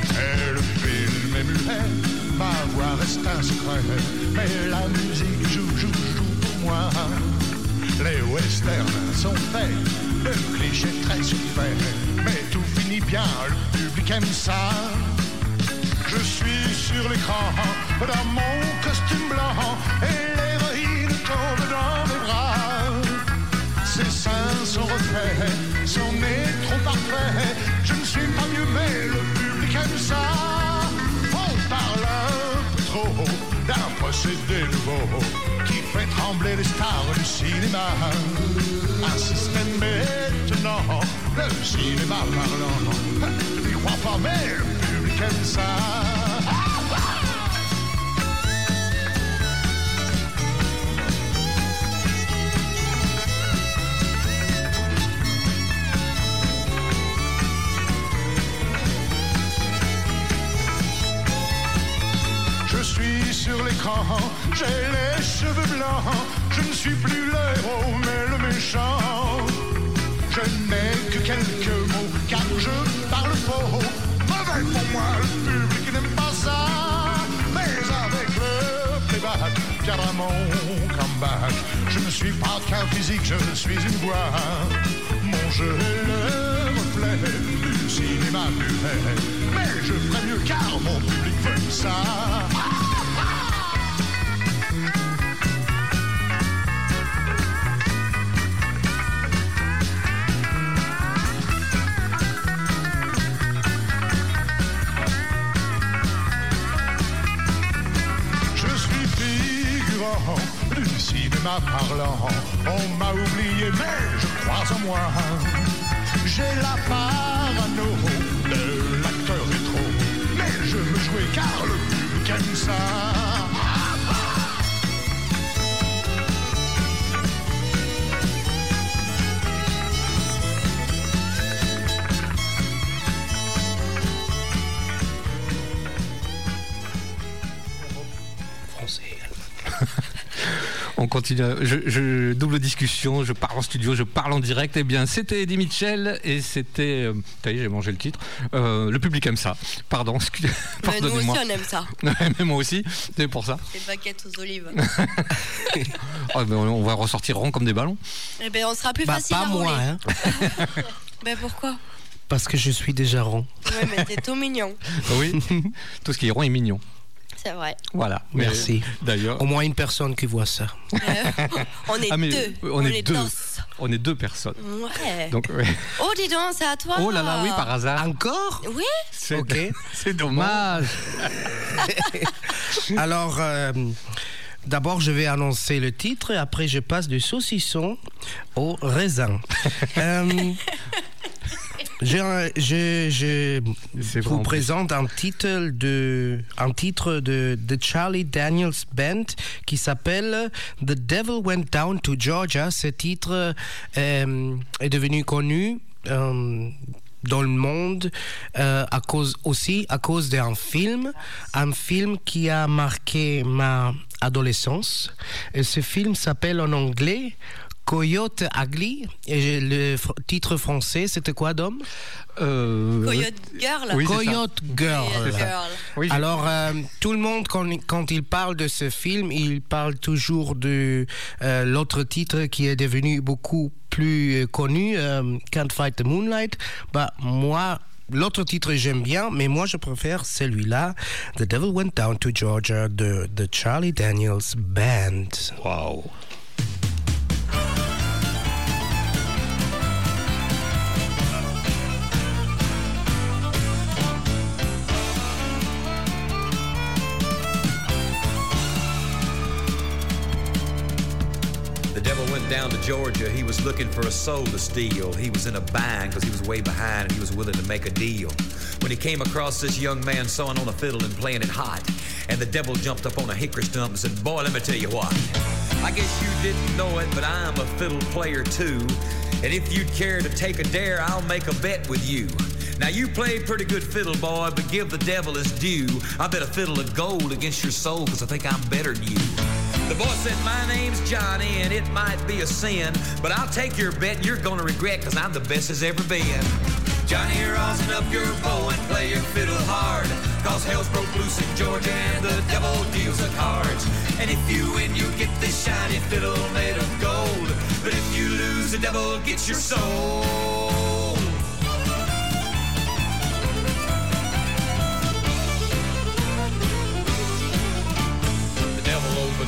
Et le film est muet, ma voix reste un secret Mais la musique joue, joue, joue pour moi les westerns sont faits, le cliché très surfait, mais tout finit bien, le public aime ça. Je suis sur l'écran, dans mon costume blanc, trop parfait, je ne suis pas mieux, mais le public aime ça. On parle un peu trop d'un procédé nouveau qui fait trembler les stars du cinéma. Un système étonnant, le cinéma parlant. N'y crois pas, mais le public aime ça. Suis sur l'écran, j'ai les cheveux blancs. Je ne suis plus le héros, mais le méchant. Je n'ai que quelques mots, car je parle faux. Mauvais pour moi, le public n'aime pas ça. Mais avec le playback, viendra mon comeback. Je ne suis pas qu'un physique, je suis une voix. Mon jeu est le reflet du cinéma muet. Mais je ferai mieux car cinéma parlant. On m'a oublié, mais je crois en moi. J'ai la parano de l'acteur rétro. Mais je veux jouer car le public aime ça. Continue. Je, je- double discussion. Je parle en studio, je parle en direct. Eh bien, c'était Eddie Mitchell et c'était. euh, ça y est, j'ai mangé le titre. Euh, le public aime ça. Pardon, excusez- Mais nous aussi, pardonnez-moi. on aime ça. Mais moi aussi, c'est pour ça. Les baguettes aux olives. Oh, mais on on va ressortir rond comme des ballons. Eh ben, on sera plus Bah, facile pas à moi, rouler. hein, Ben pourquoi? Parce que je suis déjà rond. Ouais, mais t'es tout mignon. Oui, tout ce qui est rond est mignon. C'est vrai. Voilà. Mais, Merci. D'ailleurs. Au moins une personne qui voit ça. On est Ah, mais deux. On, est, deux. dos. On est deux personnes. Ouais. Donc, ouais. Oh, dis donc, c'est à toi. Oh là là, oui, par hasard. Encore? Oui. C'est Ok. c'est dommage. Alors, euh, d'abord, je vais annoncer le titre et après, je passe du saucisson au raisin. Euh, je, je- je vous présente un titre de, un titre de, de Charlie Daniels Band qui s'appelle The Devil Went Down to Georgia. Ce titre euh, est devenu connu. euh, dans le monde euh, à cause aussi à cause d'un film, un film qui a marqué ma adolescence. Et ce film s'appelle en anglais Coyote Ugly. Et le fr- titre français, c'était quoi, Dom? Coyote Girl. Coyote Girl. Coyote Girl. Alors, euh, tout le monde, quand, quand il parle de ce film, il parle toujours de euh, l'autre titre qui est devenu beaucoup plus euh, connu, euh, Can't Fight the Moonlight. Bah, moi, l'autre titre, j'aime bien, mais moi, je préfère celui-là, The Devil Went Down to Georgia, de de Charlie Daniels Band. Wow. The devil went down to Georgia. He was looking for a soul to steal. He was in a bind because he was way behind and he was willing to make a deal. When he came across this young man sawing on a fiddle and playing it hot, and the devil jumped up on a hickory stump and said, Boy, let me tell you what. I guess you didn't know it, but I'm a fiddle player too. And if you'd care to take a dare, I'll make a bet with you. Now you play pretty good fiddle, boy, but give the devil his due. I bet a fiddle of gold against your soul, cause I think I'm better than you. The boy said, My name's Johnny, and it might be a sin, but I'll take your bet you're gonna regret, cause I'm the best as ever been. Johnny, rosin up your bow and play your fiddle hard, cause hell's broke loose in Georgia and the devil deals the cards. And if you win, you get this shiny fiddle made of gold, but if you lose, the devil gets your soul.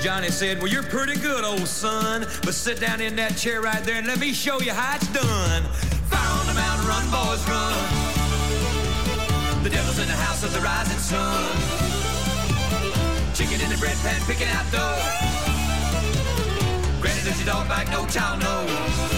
Johnny said, Well, you're pretty good, old son. But sit down in that chair right there and let me show you how it's done. Fire on the mountain, run, boys, run. The devil's in the house of the rising sun. Chicken in the bread pan, picking out dough. Granny, does your dog bite? No child knows.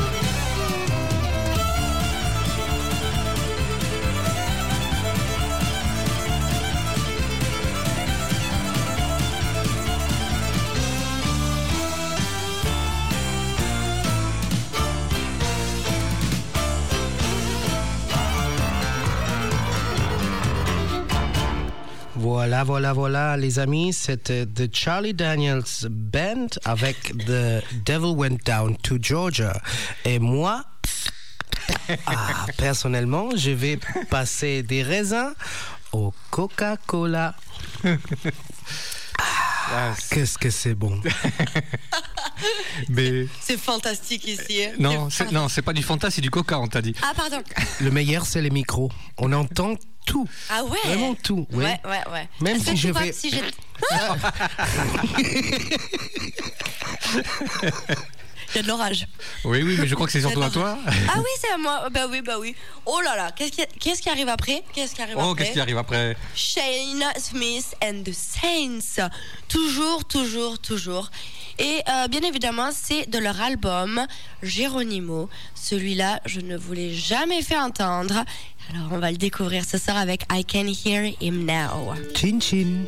Voilà, voilà, voilà, les amis, c'était The Charlie Daniels Band avec The Devil Went Down to Georgia. Et moi, ah, personnellement, je vais passer des raisins au Coca-Cola. Ah, Qu'est-ce que c'est bon. Mais C'est fantastique ici. hein. non, c'est, non, c'est pas du Fanta, c'est du Coca, on t'a dit. Ah, pardon. Le meilleur, c'est les micros. On entend tout. Ah ouais Vraiment tout. oui. Ouais, ouais, ouais. Même si je tu vois vais- si Il y a de l'orage. Oui, oui, mais je crois que c'est surtout à toi. Ah oui, c'est à moi. Bah oui, bah oui. Oh là là, qu'est-ce qui, qu'est-ce qui arrive après? Qu'est-ce qui arrive Oh, après? qu'est-ce qui arrive après? Shane Smith and the Saints. Toujours, toujours, toujours. Et euh, bien évidemment, c'est de leur album Geronimo. Celui-là, je ne vous l'ai jamais fait entendre. Alors, on va le découvrir ce soir avec I Can Hear Him Now. Chin chin.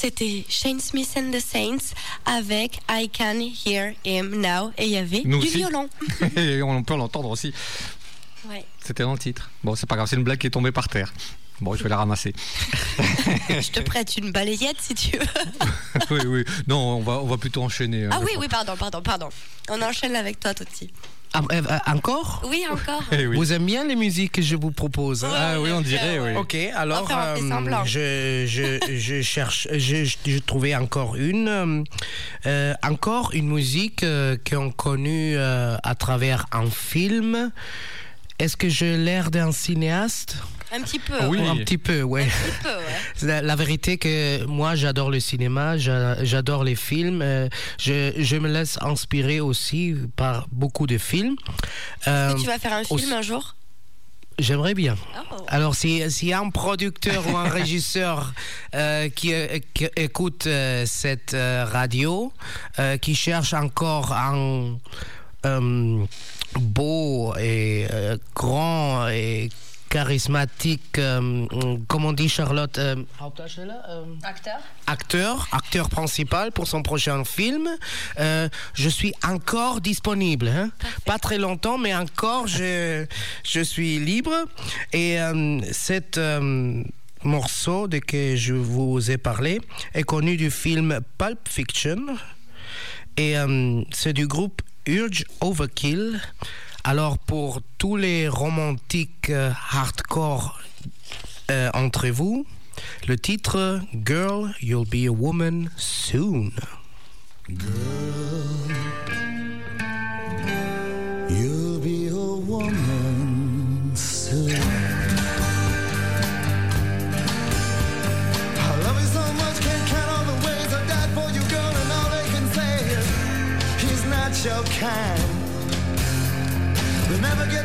C'était Shane Smith and the Saints avec I Can Hear Him Now. Et il y avait Nous du aussi. violon. Et on peut l'entendre aussi. Ouais. C'était dans le titre. Bon, c'est pas grave, c'est une blague qui est tombée par terre. Bon, je vais la ramasser. Je te prête une balayette si tu veux. oui, oui. Non, on va, on va plutôt enchaîner. hein, Ah oui, oui, pardon, pardon, pardon. On enchaîne avec toi, Toti. Ah, euh, euh, encore? Oui, encore. Eh oui. Vous aimez bien les musiques que je vous propose hein? Ah oui, on dirait, oui. Ok, alors Enfin, semblant. je, je, je cherche, je, je, trouvais encore une, euh, euh, encore une musique euh, qu'on connu euh, à travers un film. Est-ce que j'ai l'air d'un cinéaste? Un petit peu. Oui. ouais. Un petit peu, ouais. Un petit peu, ouais. La, la vérité que moi j'adore le cinéma, j'a- j'adore les films, euh, je, je me laisse inspirer aussi par beaucoup de films. Euh, Est-ce que tu vas faire un film aussi- un jour? J'aimerais bien. Oh. Alors, si- s'il y a un producteur ou un régisseur euh, qui, qui écoute euh, cette euh, radio, euh, qui cherche encore un, euh, beau et euh, grand et charismatique, euh, comme on dit Charlotte, euh, Acteur acteur, acteur principal pour son prochain film. Euh, je suis encore disponible. hein. Pas très longtemps, mais encore je, je suis libre. Et euh, cet euh, morceau de que je vous ai parlé est connu du film Pulp Fiction. Et euh, c'est du groupe Urge Overkill. Alors pour tous les romantiques euh, hardcore euh, entre vous, le titre Girl, You'll Be a Woman Soon. You'll be a woman soon. I love you so much, can't count all the ways I died for you, girl, and all they can say is he's not your kind. They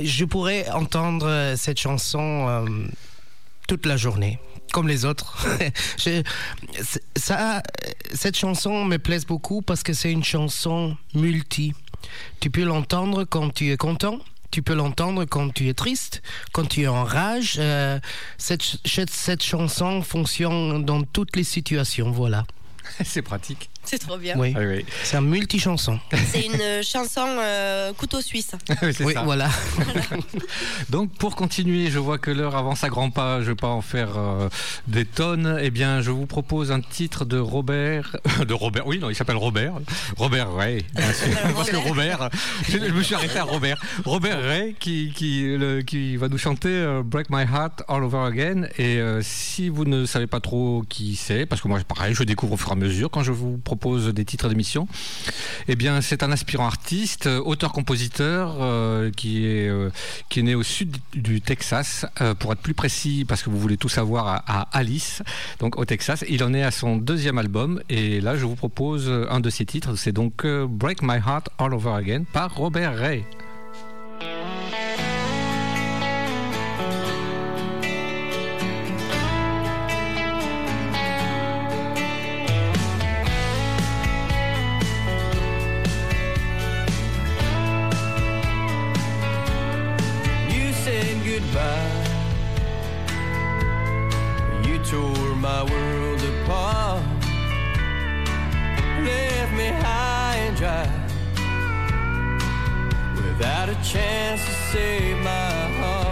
je pourrais entendre cette chanson euh, toute la journée, comme les autres. Ça, cette chanson me plaise beaucoup parce que c'est une chanson multi. Tu peux l'entendre quand tu es content. Tu peux l'entendre quand tu es triste, quand tu es en rage. Euh, cette, cette chanson fonctionne dans toutes les situations, voilà. C'est pratique. C'est trop bien. Oui, Ah oui. c'est un multi-chanson. C'est une euh, chanson euh, couteau suisse. Oui, c'est Oui, ça. voilà. Donc pour continuer, je vois que l'heure avance à grands pas, je vais pas en faire euh, des tonnes. Eh bien, je vous propose un titre de Robert, de Robert. Oui, non, il s'appelle Robert. Robert Ray, bien sûr. parce que Robert, je, je me suis arrêté à Robert. Robert Ray qui qui, le- qui va nous chanter euh, Break My Heart All Over Again. Et euh, si vous ne savez pas trop qui c'est, parce que moi, pareil, je découvre au fur et à mesure quand je vous propose propose des titres d'émission. Eh bien, c'est un aspirant artiste, euh, auteur-compositeur, euh, qui, est, euh, qui est né au sud du Texas, pour être plus précis, parce que vous voulez tout savoir, à, à Alice, donc au Texas. Il en est à son deuxième album, et là, je vous propose un de ses titres. C'est donc Break My Heart All Over Again par Robert Ray. Chance to save my heart.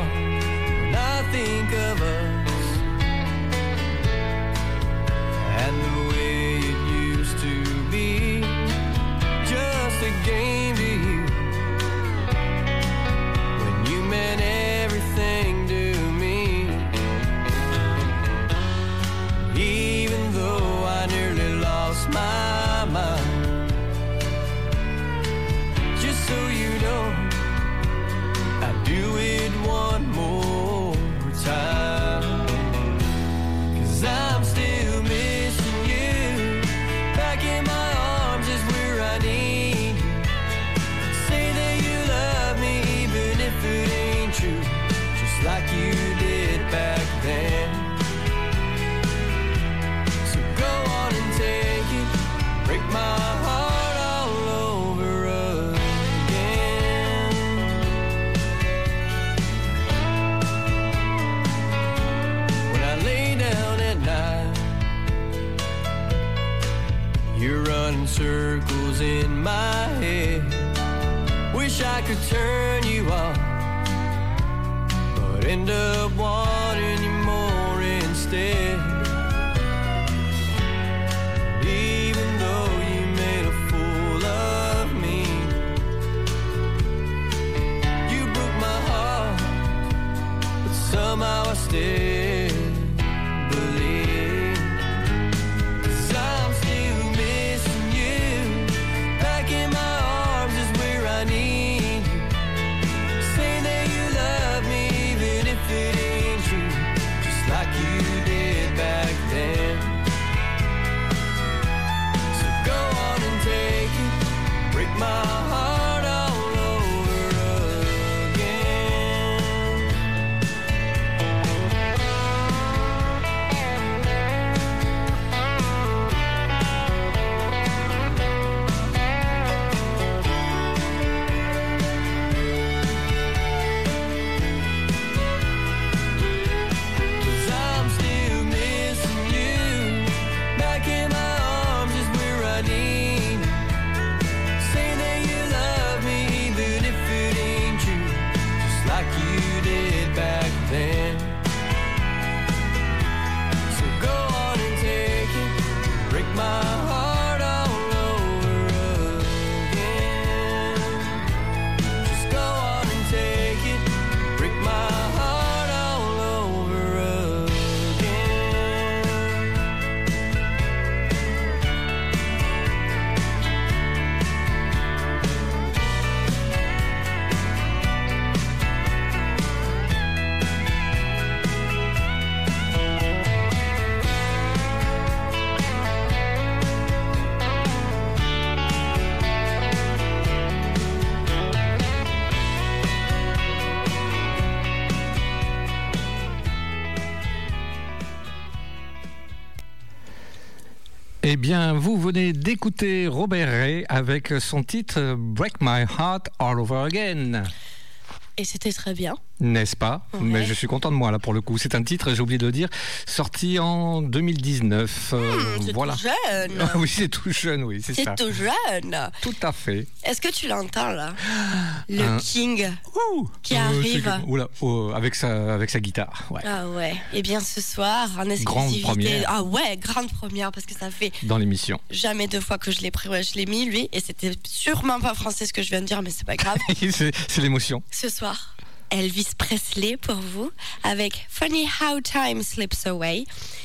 Eh bien, vous venez d'écouter Robert Ray avec son titre Break My Heart All Over Again. Et c'était très bien. N'est-ce pas Mais je suis content de moi là pour le coup. C'est un titre, j'ai oublié de le dire, sorti en 2019. euh, Hmm, c'est voilà. tout jeune. Ah oui, c'est tout jeune, oui, c'est C'est ça. tout jeune. Tout à fait. Est-ce que tu l'entends là Le Un- King qui Euh, arrive. c'est- oula, oh, avec sa avec sa guitare. Ouais. Ah ouais. Et bien ce soir, en exclusivité. première. Ah ouais, grande première parce que ça fait Dans l'émission. jamais deux fois que je l'ai pris. Ouais, je l'ai mis lui et c'était sûrement pas français ce que je viens de dire, mais c'est pas grave. c'est c'est l'émotion. ce soir, Elvis Presley pour vous avec Funny How Time Slips Away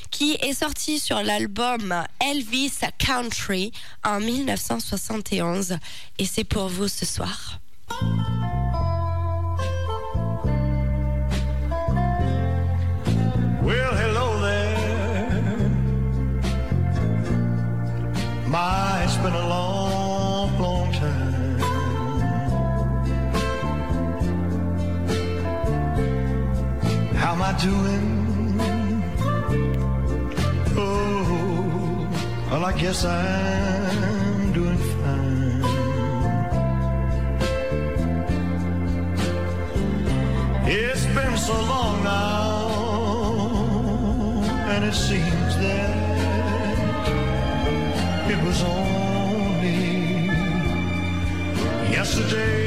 qui est sorti sur l'album Elvis Country en 1971 et c'est pour vous ce soir. Doing? Oh, well, I guess I'm doing fine. It's been so long now, and it seems that it was only yesterday.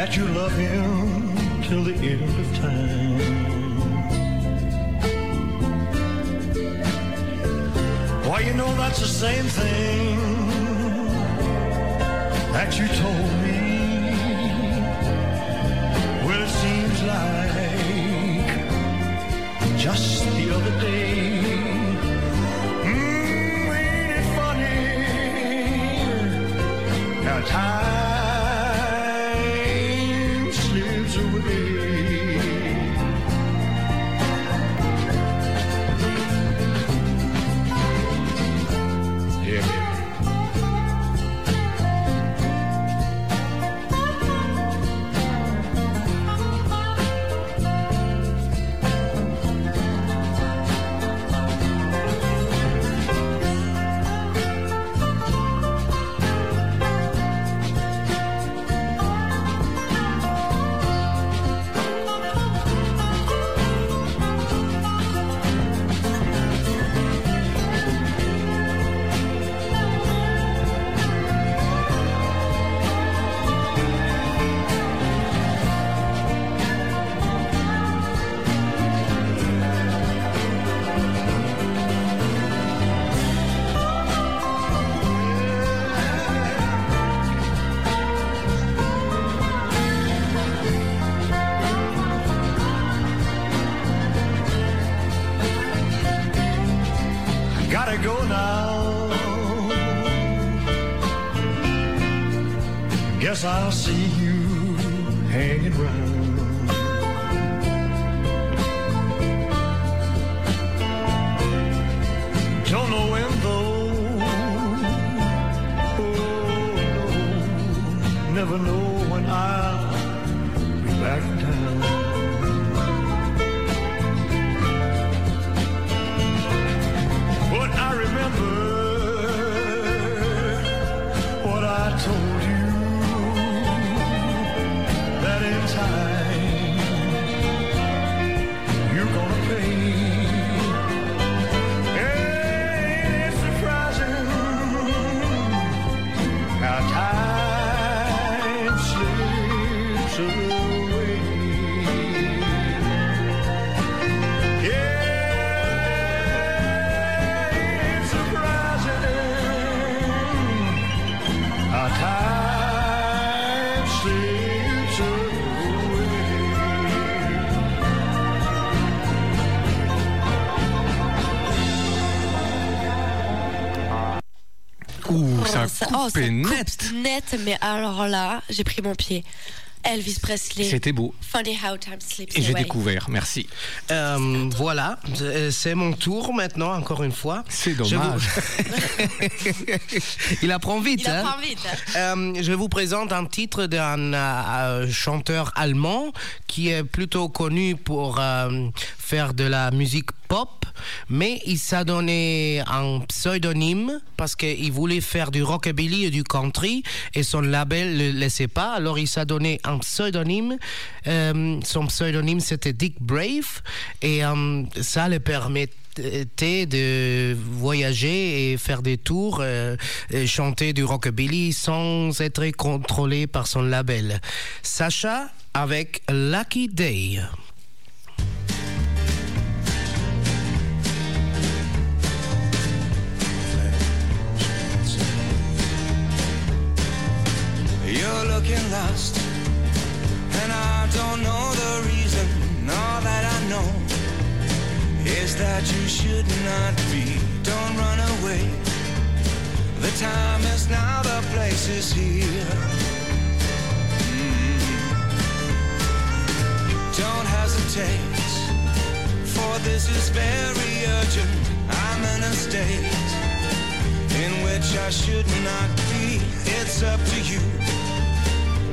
that you love him till the end of time. Why, you know that's the same thing that you told me. Well, it seems like just the other day. Mm, ain't it funny time oh, ça net. coupe net, mais alors là, j'ai pris mon pied. Elvis Presley. C'était beau. Funny How Time Slips Et j'ai découvert, merci. Euh, voilà, Euh, c'est mon tour maintenant, encore une fois. C'est dommage. vous- Il apprend vite. Il hein. apprend vite. Euh, je vous présente un titre d'un euh, chanteur allemand qui est plutôt connu pour euh, faire de la musique pop, mais il s'est donné un pseudonyme parce qu'il voulait faire du rockabilly et du country et son label ne le laissait pas. Alors il s'est donné un pseudonyme. Euh, son pseudonyme c'était Dick Brave et euh, ça le permettait de voyager et faire des tours, euh, chanter du rockabilly sans être contrôlé par son label. Sacha avec Lucky Day. Looking lost, and I don't know the reason. All that I know is that you should not be. Don't run away. The time is now, the place is here. Mm. Don't hesitate, for this is very urgent. I'm in a state in which I should not be. It's up to you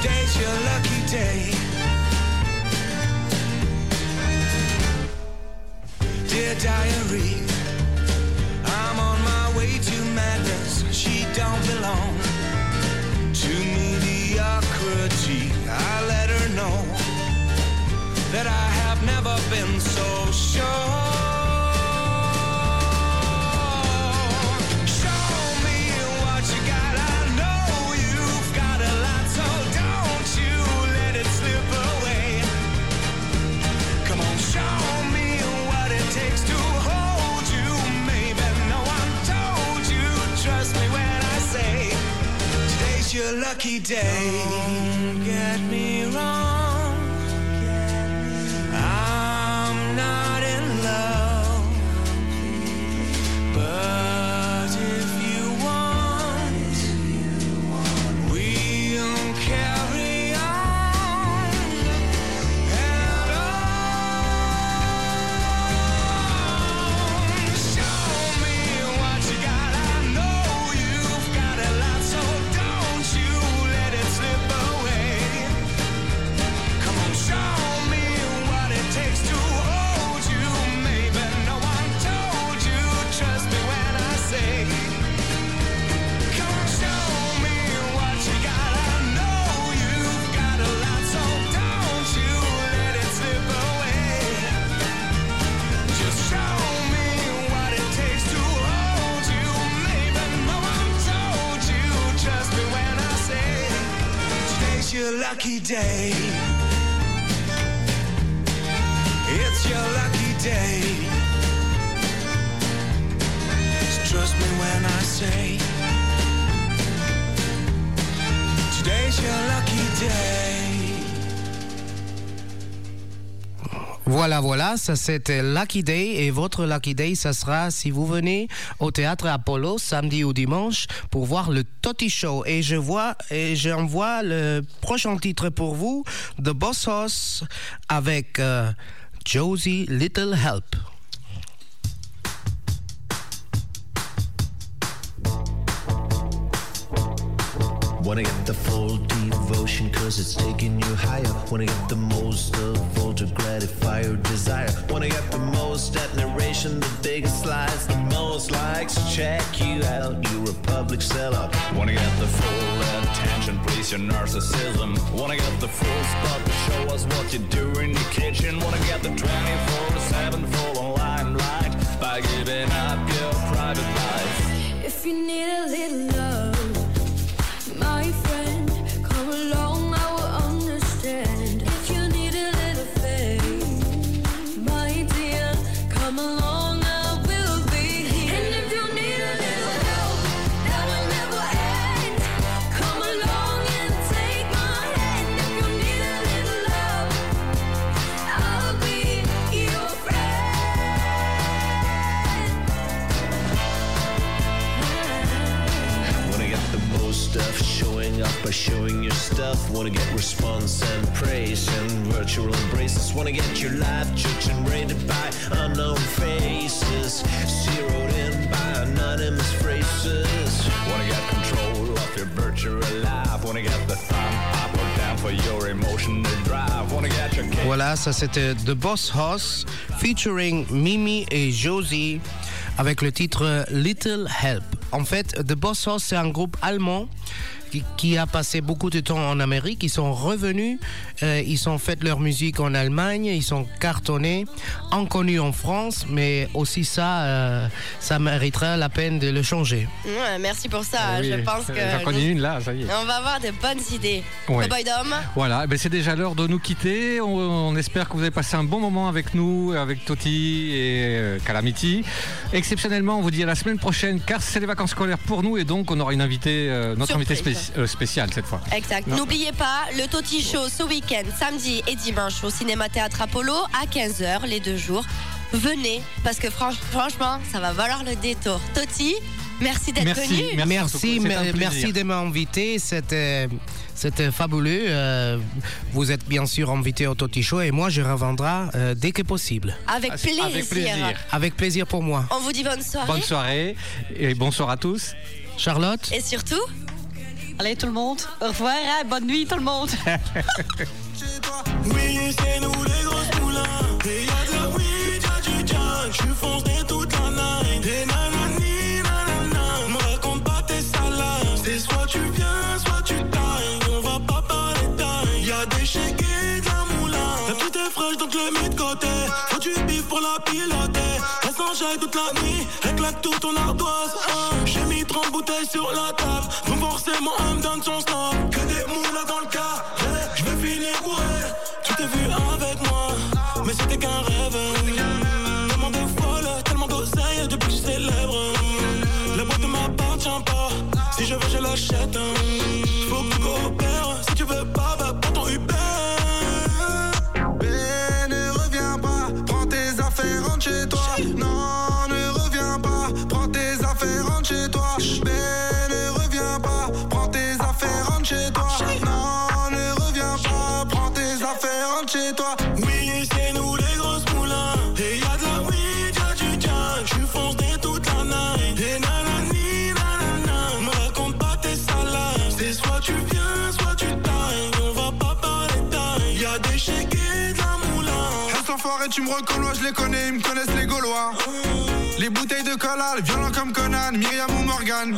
Today's your lucky day. Dear diary, I'm on my way to madness. She don't belong to mediocrity. I let her know that I have never been so sure. Your lucky day. Don't get me day. Ça c'était Lucky Day et votre Lucky Day, ça sera si vous venez au théâtre Apollo samedi ou dimanche pour voir le Totti Show. Et je vois et j'envoie le prochain titre pour vous, The Boss Hoss avec euh, Josie Little Help. Wanna get the full devotion cause it's taking you higher. Wanna get the most of all to gratify your desire. Wanna get the most admiration, the biggest slides, the most likes. Check you out, you're a public sellout. Wanna get the full attention, please your narcissism. Wanna get the full spot to show us what you do in the kitchen. Wanna get the 24-7 full on limelight by giving up your private life. If you need a little love, my Wanna get response and praise and virtual embraces. Wanna get your life judged and rated by unknown faces. Zeroed in by anonymous phrases. Wanna get control of your virtual life. Wanna get the thumb up or down for your emotional drive. Wanna get your cake. Voilà, ça c'était The Boss House featuring Mimi et Josie avec le titre Little Help. En fait, The Boss House, c'est un groupe allemand qui, qui a passé beaucoup de temps en Amérique. Ils sont revenus, euh, ils ont fait leur musique en Allemagne, ils sont cartonnés, inconnus en France, mais aussi ça, euh, ça mériterait la peine de le changer. Ouais, merci pour ça. Eh oui, Je pense que J'en une là, ça y est. on va avoir de bonnes idées. Ouais. Cowboy Dom, Voilà, ben c'est déjà l'heure de nous quitter. On, on espère que vous avez passé un bon moment avec nous, avec Toti et euh, Calamity. Exceptionnellement, on vous dit à la semaine prochaine, car c'est les vacances scolaires pour nous et donc on aura une invitée, euh, notre invité Surprise. spéci- euh, spéciale cette fois. Exact. N'oubliez pas, le Toti Show ce week-end, samedi et dimanche au Cinéma Théâtre Apollo à 15h les deux jours. Venez, parce que franch- franchement, ça va valoir le détour. Toti, merci d'être venu. merci, de m'inviter. C'était, c'était fabuleux. Euh, vous êtes bien sûr invité au Toti Show et moi je reviendrai euh, dès que possible. Avec plaisir. Avec plaisir. Avec plaisir pour moi. On vous dit bonne soirée. Bonne soirée et bonsoir à tous. Charlotte? Et surtout, Allez tout le monde, au revoir, hein, bonne nuit tout le monde. Oui, c'est nous les grosses moulins. Et y'a de la weed, y'a du junk. J'suis foncé toute la night. Et nanani, nanana. Me raconte pas tes salades. C'est soit tu viens, soit tu tailles. On va pas parler taille. Y'a des chèques et de la moulin. La petite est fraîche, donc le mets de côté. Faut du bif pour la piloter. Elle s'enjaille toute la nuit. Elle claque tout ton ardoise. hein. J'ai mis 30 bouteilles sur la table. Donc forcément, elle me donne son snap. Que des moulins dans le cas. Je vais finir bourré. Tu t'es vu avec moi, mais c'était qu'un rêve. Tellement de folle, tellement d'oseille depuis que je célèbre. La boîte ne m'appartient pas. Si je veux, je l'achète. tu me reconnois, je les connais, ils me connaissent les Gaulois. Les bouteilles de collal, violents comme Conan, Myriam ou Morgan.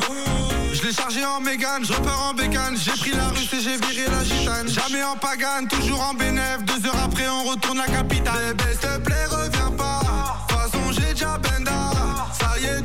Je l'ai chargé en mégane, je repars en bécane. J'ai pris la russe et j'ai viré la gitane. Jamais en pagane, toujours en bénéf. Deux heures après, on retourne la capitale. Bébé, s'il te plaît, reviens pas. De toute façon, j'ai déjà benda. Ça y est,